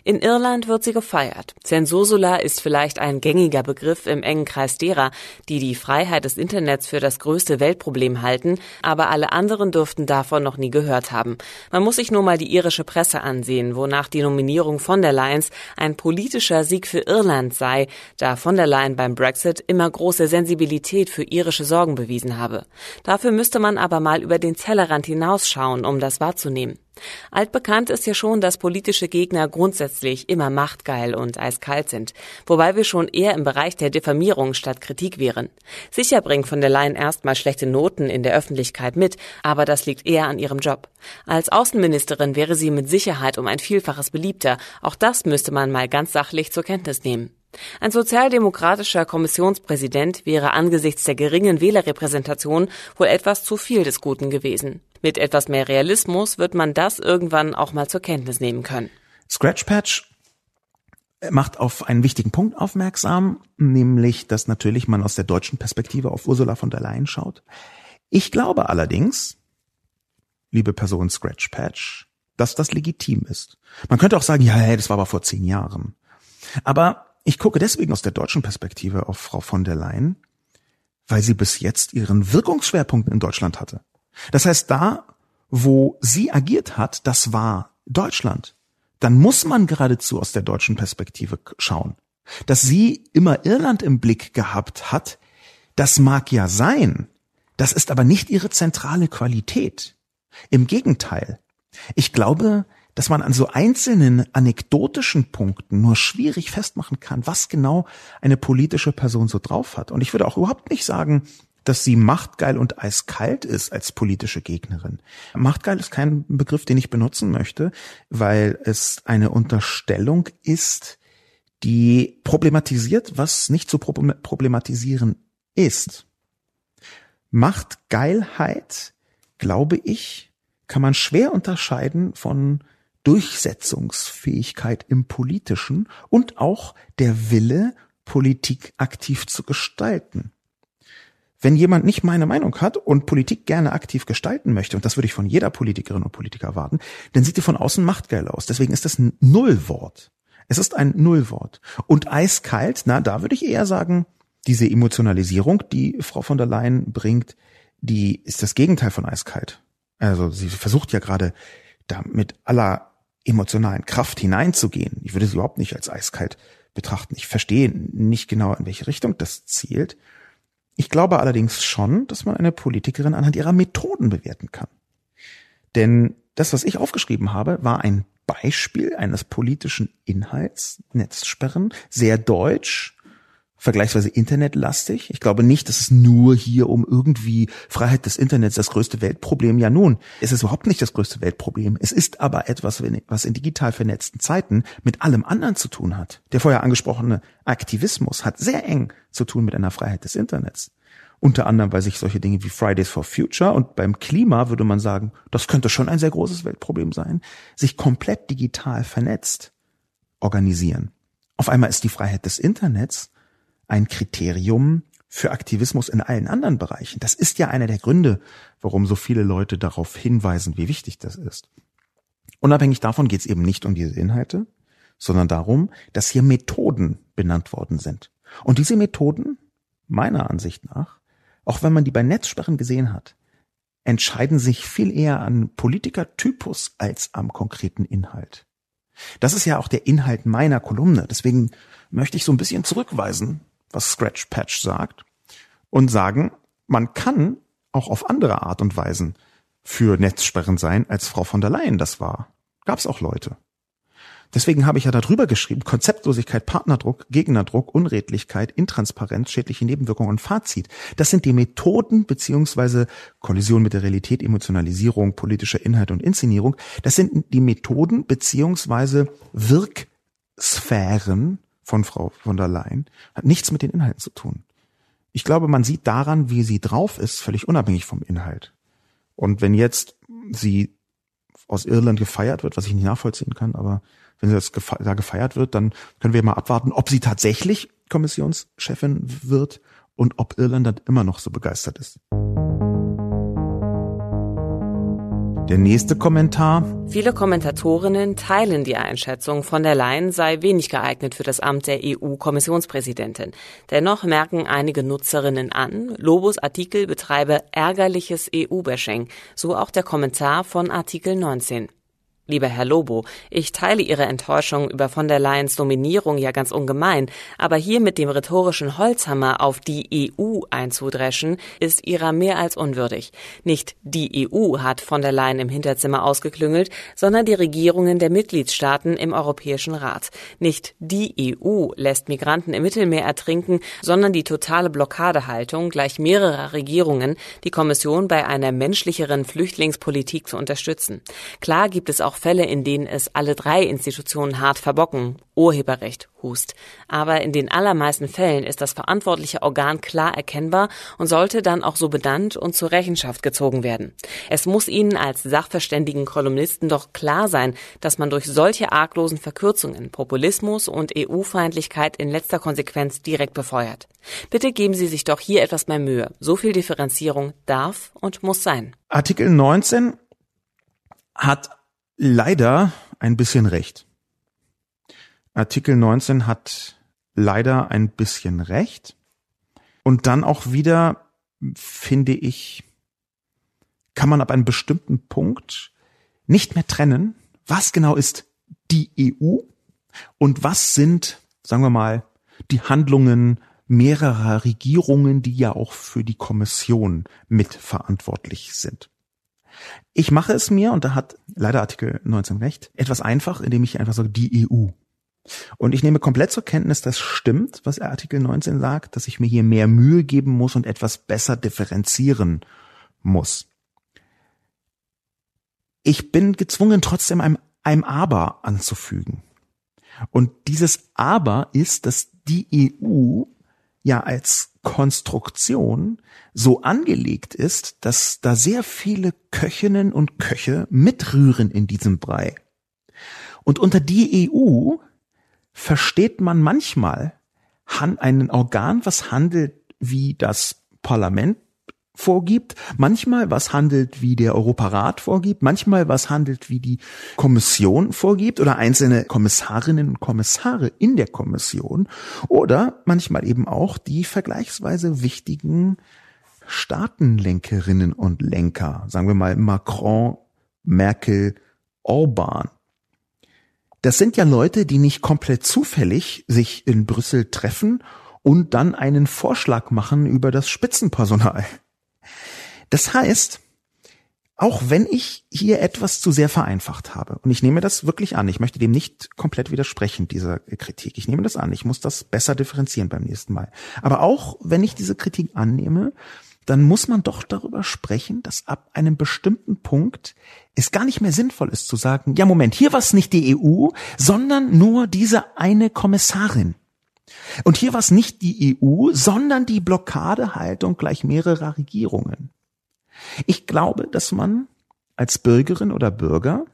In Irland wird sie gefeiert. Zensursula ist vielleicht ein gängiger Begriff im engen Kreis derer, die die Freiheit des Internets für das größte Weltproblem halten, aber alle anderen dürften davon noch nie gehört haben. Man muss sich nur mal die irische Presse ansehen, wonach die Nominierung von der Leyen ein politischer Sieg für Irland sei, da von der Leyen beim Brexit immer große Sensibilität für irische Sorgen bewiesen habe. Dafür müsste man aber mal über den Zellerrand hinausschauen, um das wahrzunehmen. Altbekannt ist ja schon, dass politische Gegner grundsätzlich immer machtgeil und eiskalt sind, wobei wir schon eher im Bereich der Diffamierung statt Kritik wären. Sicher bringt von der Leyen erstmal schlechte Noten in der Öffentlichkeit mit, aber das liegt eher an ihrem Job. Als Außenministerin wäre sie mit Sicherheit um ein Vielfaches beliebter, auch das müsste man mal ganz sachlich zur Kenntnis nehmen. Ein sozialdemokratischer Kommissionspräsident wäre angesichts der geringen Wählerrepräsentation wohl etwas zu viel des Guten gewesen. Mit etwas mehr Realismus wird man das irgendwann auch mal zur Kenntnis nehmen können. Scratchpatch macht auf einen wichtigen Punkt aufmerksam, nämlich, dass natürlich man aus der deutschen Perspektive auf Ursula von der Leyen schaut. Ich glaube allerdings, liebe Person Scratchpatch, dass das legitim ist. Man könnte auch sagen, ja, hey, das war aber vor zehn Jahren. Aber ich gucke deswegen aus der deutschen Perspektive auf Frau von der Leyen, weil sie bis jetzt ihren Wirkungsschwerpunkt in Deutschland hatte. Das heißt, da, wo sie agiert hat, das war Deutschland. Dann muss man geradezu aus der deutschen Perspektive schauen. Dass sie immer Irland im Blick gehabt hat, das mag ja sein. Das ist aber nicht ihre zentrale Qualität. Im Gegenteil. Ich glaube, dass man an so einzelnen anekdotischen Punkten nur schwierig festmachen kann, was genau eine politische Person so drauf hat. Und ich würde auch überhaupt nicht sagen, dass sie machtgeil und eiskalt ist als politische Gegnerin. Machtgeil ist kein Begriff, den ich benutzen möchte, weil es eine Unterstellung ist, die problematisiert, was nicht zu problematisieren ist. Machtgeilheit, glaube ich, kann man schwer unterscheiden von Durchsetzungsfähigkeit im Politischen und auch der Wille, Politik aktiv zu gestalten. Wenn jemand nicht meine Meinung hat und Politik gerne aktiv gestalten möchte, und das würde ich von jeder Politikerin und Politiker erwarten, dann sieht die von außen machtgeil aus. Deswegen ist das ein Nullwort. Es ist ein Nullwort. Und eiskalt, na, da würde ich eher sagen, diese Emotionalisierung, die Frau von der Leyen bringt, die ist das Gegenteil von eiskalt. Also sie versucht ja gerade da mit aller emotionalen Kraft hineinzugehen. Ich würde es überhaupt nicht als eiskalt betrachten. Ich verstehe nicht genau, in welche Richtung das zielt. Ich glaube allerdings schon, dass man eine Politikerin anhand ihrer Methoden bewerten kann. Denn das, was ich aufgeschrieben habe, war ein Beispiel eines politischen Inhalts, Netzsperren, sehr deutsch, vergleichsweise internetlastig. Ich glaube nicht, dass es nur hier um irgendwie Freiheit des Internets das größte Weltproblem. Ja nun, es ist überhaupt nicht das größte Weltproblem. Es ist aber etwas, was in digital vernetzten Zeiten mit allem anderen zu tun hat. Der vorher angesprochene Aktivismus hat sehr eng zu tun mit einer Freiheit des Internets. Unter anderem, weil sich solche Dinge wie Fridays for Future und beim Klima würde man sagen, das könnte schon ein sehr großes Weltproblem sein, sich komplett digital vernetzt organisieren. Auf einmal ist die Freiheit des Internets ein Kriterium für Aktivismus in allen anderen Bereichen. Das ist ja einer der Gründe, warum so viele Leute darauf hinweisen, wie wichtig das ist. Unabhängig davon geht es eben nicht um diese Inhalte, sondern darum, dass hier Methoden benannt worden sind. Und diese Methoden, meiner Ansicht nach, auch wenn man die bei Netzsperren gesehen hat, entscheiden sich viel eher an Politikertypus als am konkreten Inhalt. Das ist ja auch der Inhalt meiner Kolumne. Deswegen möchte ich so ein bisschen zurückweisen was Scratch Patch sagt und sagen, man kann auch auf andere Art und Weisen für Netzsperren sein, als Frau von der Leyen das war. Gab es auch Leute. Deswegen habe ich ja darüber geschrieben, Konzeptlosigkeit, Partnerdruck, Gegnerdruck, Unredlichkeit, Intransparenz, schädliche Nebenwirkungen und Fazit. Das sind die Methoden beziehungsweise Kollision mit der Realität, Emotionalisierung, politischer Inhalt und Inszenierung. Das sind die Methoden beziehungsweise Wirksphären von Frau von der Leyen. Hat nichts mit den Inhalten zu tun. Ich glaube, man sieht daran, wie sie drauf ist, völlig unabhängig vom Inhalt. Und wenn jetzt sie aus Irland gefeiert wird, was ich nicht nachvollziehen kann, aber wenn sie das da gefeiert wird, dann können wir mal abwarten, ob sie tatsächlich Kommissionschefin wird und ob Irland dann immer noch so begeistert ist. Der nächste Kommentar. Viele Kommentatorinnen teilen die Einschätzung, von der Leyen sei wenig geeignet für das Amt der EU-Kommissionspräsidentin. Dennoch merken einige Nutzerinnen an, Lobos Artikel betreibe ärgerliches EU-Bashing, so auch der Kommentar von Artikel 19. Lieber Herr Lobo, ich teile Ihre Enttäuschung über von der Leyens Nominierung ja ganz ungemein, aber hier mit dem rhetorischen Holzhammer auf die EU einzudreschen, ist Ihrer mehr als unwürdig. Nicht die EU hat von der Leyen im Hinterzimmer ausgeklüngelt, sondern die Regierungen der Mitgliedstaaten im Europäischen Rat. Nicht die EU lässt Migranten im Mittelmeer ertrinken, sondern die totale Blockadehaltung gleich mehrerer Regierungen, die Kommission bei einer menschlicheren Flüchtlingspolitik zu unterstützen. Klar gibt es auch auch Fälle, in denen es alle drei Institutionen hart verbocken. Urheberrecht, Hust. Aber in den allermeisten Fällen ist das verantwortliche Organ klar erkennbar und sollte dann auch so benannt und zur Rechenschaft gezogen werden. Es muss Ihnen als sachverständigen Kolumnisten doch klar sein, dass man durch solche arglosen Verkürzungen Populismus und EU-Feindlichkeit in letzter Konsequenz direkt befeuert. Bitte geben Sie sich doch hier etwas mehr Mühe. So viel Differenzierung darf und muss sein. Artikel 19 hat leider ein bisschen recht. Artikel 19 hat leider ein bisschen recht. Und dann auch wieder, finde ich, kann man ab einem bestimmten Punkt nicht mehr trennen, was genau ist die EU und was sind, sagen wir mal, die Handlungen mehrerer Regierungen, die ja auch für die Kommission mitverantwortlich sind. Ich mache es mir, und da hat leider Artikel 19 recht, etwas einfach, indem ich einfach sage, die EU. Und ich nehme komplett zur Kenntnis, das stimmt, was Artikel 19 sagt, dass ich mir hier mehr Mühe geben muss und etwas besser differenzieren muss. Ich bin gezwungen, trotzdem einem, einem Aber anzufügen. Und dieses Aber ist, dass die EU ja als Konstruktion so angelegt ist, dass da sehr viele Köchinnen und Köche mitrühren in diesem Brei. Und unter die EU versteht man manchmal ein Organ, was handelt wie das Parlament vorgibt, manchmal was handelt, wie der Europarat vorgibt, manchmal was handelt, wie die Kommission vorgibt oder einzelne Kommissarinnen und Kommissare in der Kommission oder manchmal eben auch die vergleichsweise wichtigen Staatenlenkerinnen und Lenker, sagen wir mal Macron, Merkel, Orban. Das sind ja Leute, die nicht komplett zufällig sich in Brüssel treffen und dann einen Vorschlag machen über das Spitzenpersonal. Das heißt, auch wenn ich hier etwas zu sehr vereinfacht habe, und ich nehme das wirklich an, ich möchte dem nicht komplett widersprechen, dieser Kritik. Ich nehme das an, ich muss das besser differenzieren beim nächsten Mal. Aber auch wenn ich diese Kritik annehme, dann muss man doch darüber sprechen, dass ab einem bestimmten Punkt es gar nicht mehr sinnvoll ist zu sagen, ja Moment, hier war es nicht die EU, sondern nur diese eine Kommissarin. Und hier war es nicht die EU, sondern die Blockadehaltung gleich mehrerer Regierungen. Ich glaube, dass man als Bürgerin oder Bürger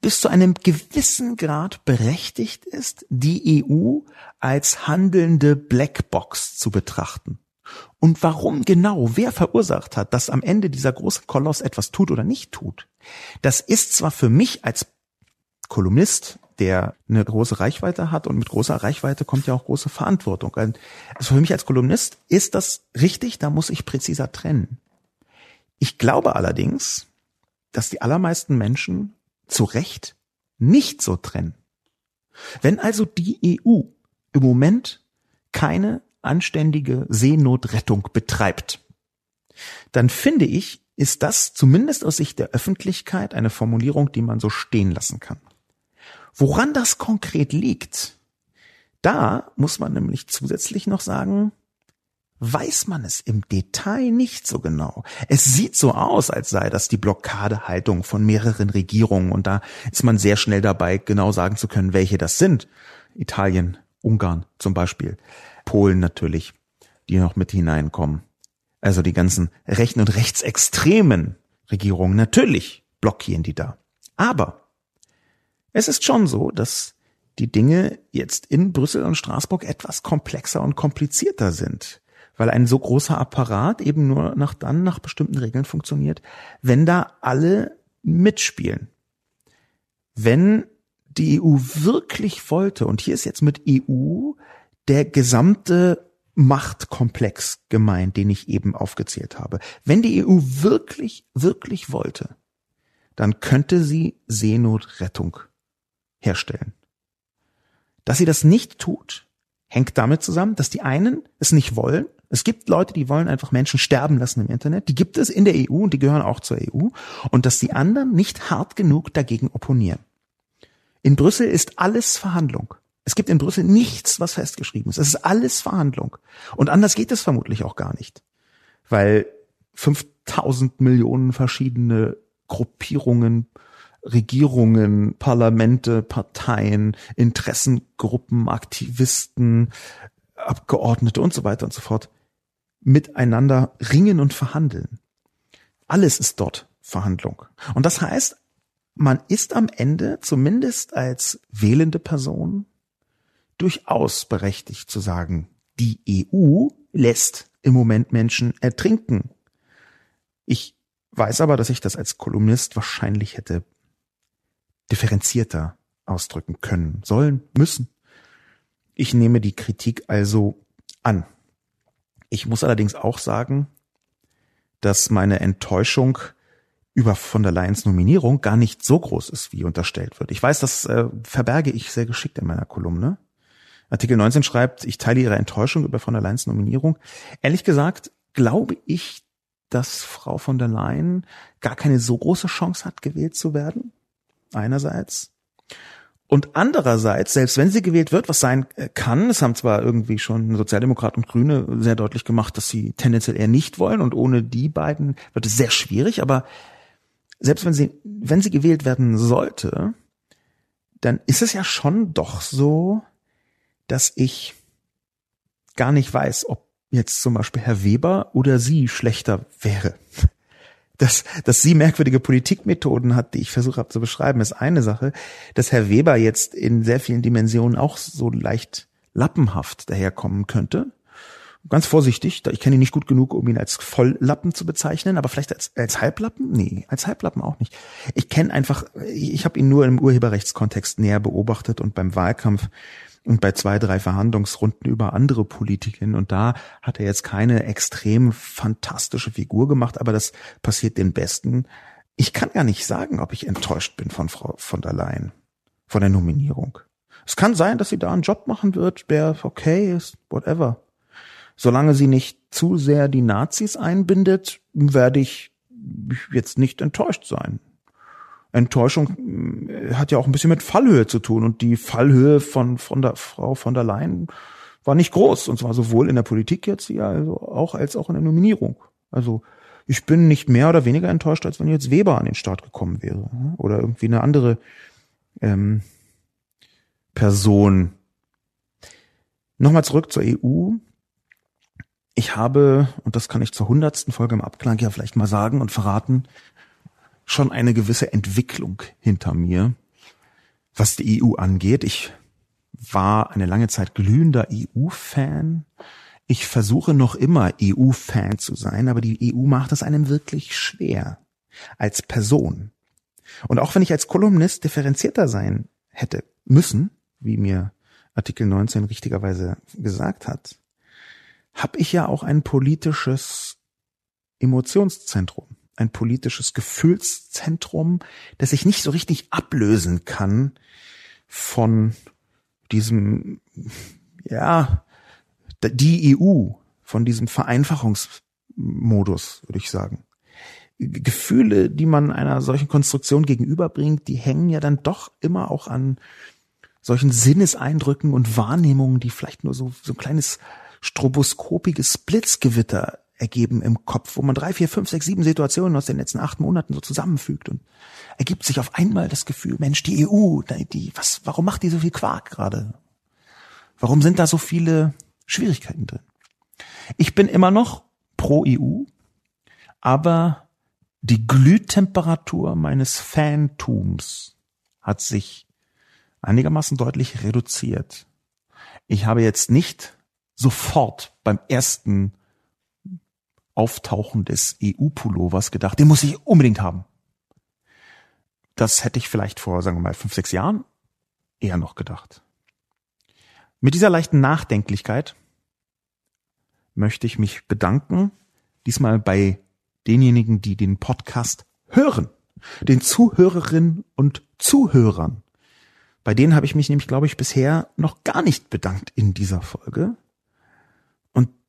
bis zu einem gewissen Grad berechtigt ist, die EU als handelnde Blackbox zu betrachten. Und warum genau, wer verursacht hat, dass am Ende dieser große Koloss etwas tut oder nicht tut, das ist zwar für mich als Kolumnist, der eine große Reichweite hat und mit großer Reichweite kommt ja auch große Verantwortung. Also für mich als Kolumnist ist das richtig, da muss ich präziser trennen. Ich glaube allerdings, dass die allermeisten Menschen zu Recht nicht so trennen. Wenn also die EU im Moment keine anständige Seenotrettung betreibt, dann finde ich, ist das zumindest aus Sicht der Öffentlichkeit eine Formulierung, die man so stehen lassen kann. Woran das konkret liegt, da muss man nämlich zusätzlich noch sagen, weiß man es im Detail nicht so genau. Es sieht so aus, als sei das die Blockadehaltung von mehreren Regierungen und da ist man sehr schnell dabei, genau sagen zu können, welche das sind. Italien, Ungarn zum Beispiel, Polen natürlich, die noch mit hineinkommen. Also die ganzen rechten und rechtsextremen Regierungen, natürlich blockieren die da. Aber es ist schon so, dass die Dinge jetzt in Brüssel und Straßburg etwas komplexer und komplizierter sind weil ein so großer Apparat eben nur nach dann nach bestimmten Regeln funktioniert, wenn da alle mitspielen. Wenn die EU wirklich wollte, und hier ist jetzt mit EU der gesamte Machtkomplex gemeint, den ich eben aufgezählt habe. Wenn die EU wirklich, wirklich wollte, dann könnte sie Seenotrettung herstellen. Dass sie das nicht tut, hängt damit zusammen, dass die einen es nicht wollen es gibt Leute, die wollen einfach Menschen sterben lassen im Internet. Die gibt es in der EU und die gehören auch zur EU. Und dass die anderen nicht hart genug dagegen opponieren. In Brüssel ist alles Verhandlung. Es gibt in Brüssel nichts, was festgeschrieben ist. Es ist alles Verhandlung. Und anders geht es vermutlich auch gar nicht. Weil 5000 Millionen verschiedene Gruppierungen, Regierungen, Parlamente, Parteien, Interessengruppen, Aktivisten, Abgeordnete und so weiter und so fort miteinander ringen und verhandeln. Alles ist dort Verhandlung. Und das heißt, man ist am Ende, zumindest als wählende Person, durchaus berechtigt zu sagen, die EU lässt im Moment Menschen ertrinken. Ich weiß aber, dass ich das als Kolumnist wahrscheinlich hätte differenzierter ausdrücken können, sollen, müssen. Ich nehme die Kritik also an. Ich muss allerdings auch sagen, dass meine Enttäuschung über von der Leyens Nominierung gar nicht so groß ist, wie unterstellt wird. Ich weiß, das äh, verberge ich sehr geschickt in meiner Kolumne. Artikel 19 schreibt, ich teile Ihre Enttäuschung über von der Leyens Nominierung. Ehrlich gesagt glaube ich, dass Frau von der Leyen gar keine so große Chance hat, gewählt zu werden. Einerseits. Und andererseits, selbst wenn sie gewählt wird, was sein äh, kann, es haben zwar irgendwie schon Sozialdemokraten und Grüne sehr deutlich gemacht, dass sie tendenziell eher nicht wollen und ohne die beiden wird es sehr schwierig, aber selbst wenn sie, wenn sie gewählt werden sollte, dann ist es ja schon doch so, dass ich gar nicht weiß, ob jetzt zum Beispiel Herr Weber oder sie schlechter wäre dass, dass sie merkwürdige Politikmethoden hat, die ich versucht habe zu beschreiben, ist eine Sache. Dass Herr Weber jetzt in sehr vielen Dimensionen auch so leicht lappenhaft daherkommen könnte. Ganz vorsichtig, ich kenne ihn nicht gut genug, um ihn als Volllappen zu bezeichnen, aber vielleicht als, als Halblappen? Nee, als Halblappen auch nicht. Ich kenne einfach, ich, ich habe ihn nur im Urheberrechtskontext näher beobachtet und beim Wahlkampf und bei zwei, drei Verhandlungsrunden über andere Politiken. Und da hat er jetzt keine extrem fantastische Figur gemacht, aber das passiert den Besten. Ich kann gar nicht sagen, ob ich enttäuscht bin von Frau von der Leyen, von der Nominierung. Es kann sein, dass sie da einen Job machen wird, der okay ist, whatever. Solange sie nicht zu sehr die Nazis einbindet, werde ich jetzt nicht enttäuscht sein. Enttäuschung äh, hat ja auch ein bisschen mit Fallhöhe zu tun und die Fallhöhe von, von der Frau von der Leyen war nicht groß und zwar sowohl in der Politik jetzt ja also auch als auch in der Nominierung. Also ich bin nicht mehr oder weniger enttäuscht, als wenn jetzt Weber an den Start gekommen wäre oder irgendwie eine andere ähm, Person. Nochmal zurück zur EU. Ich habe, und das kann ich zur hundertsten Folge im Abklang ja vielleicht mal sagen und verraten, schon eine gewisse Entwicklung hinter mir, was die EU angeht. Ich war eine lange Zeit glühender EU-Fan. Ich versuche noch immer EU-Fan zu sein, aber die EU macht es einem wirklich schwer. Als Person. Und auch wenn ich als Kolumnist differenzierter sein hätte müssen, wie mir Artikel 19 richtigerweise gesagt hat, habe ich ja auch ein politisches Emotionszentrum ein politisches Gefühlszentrum, das sich nicht so richtig ablösen kann von diesem, ja, die EU, von diesem Vereinfachungsmodus, würde ich sagen. Gefühle, die man einer solchen Konstruktion gegenüberbringt, die hängen ja dann doch immer auch an solchen Sinneseindrücken und Wahrnehmungen, die vielleicht nur so, so ein kleines stroboskopiges Blitzgewitter ergeben im Kopf, wo man drei, vier, fünf, sechs, sieben Situationen aus den letzten acht Monaten so zusammenfügt und ergibt sich auf einmal das Gefühl, Mensch, die EU, die, was, warum macht die so viel Quark gerade? Warum sind da so viele Schwierigkeiten drin? Ich bin immer noch pro EU, aber die Glühtemperatur meines Fantums hat sich einigermaßen deutlich reduziert. Ich habe jetzt nicht sofort beim ersten Auftauchen des EU-Pullovers gedacht, den muss ich unbedingt haben. Das hätte ich vielleicht vor, sagen wir mal, fünf, sechs Jahren eher noch gedacht. Mit dieser leichten Nachdenklichkeit möchte ich mich bedanken, diesmal bei denjenigen, die den Podcast hören, den Zuhörerinnen und Zuhörern. Bei denen habe ich mich nämlich, glaube ich, bisher noch gar nicht bedankt in dieser Folge.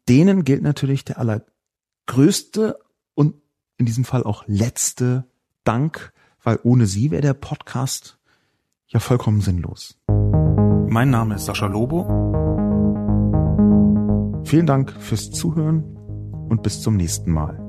Denen gilt natürlich der allergrößte und in diesem Fall auch letzte Dank, weil ohne sie wäre der Podcast ja vollkommen sinnlos. Mein Name ist Sascha Lobo. Vielen Dank fürs Zuhören und bis zum nächsten Mal.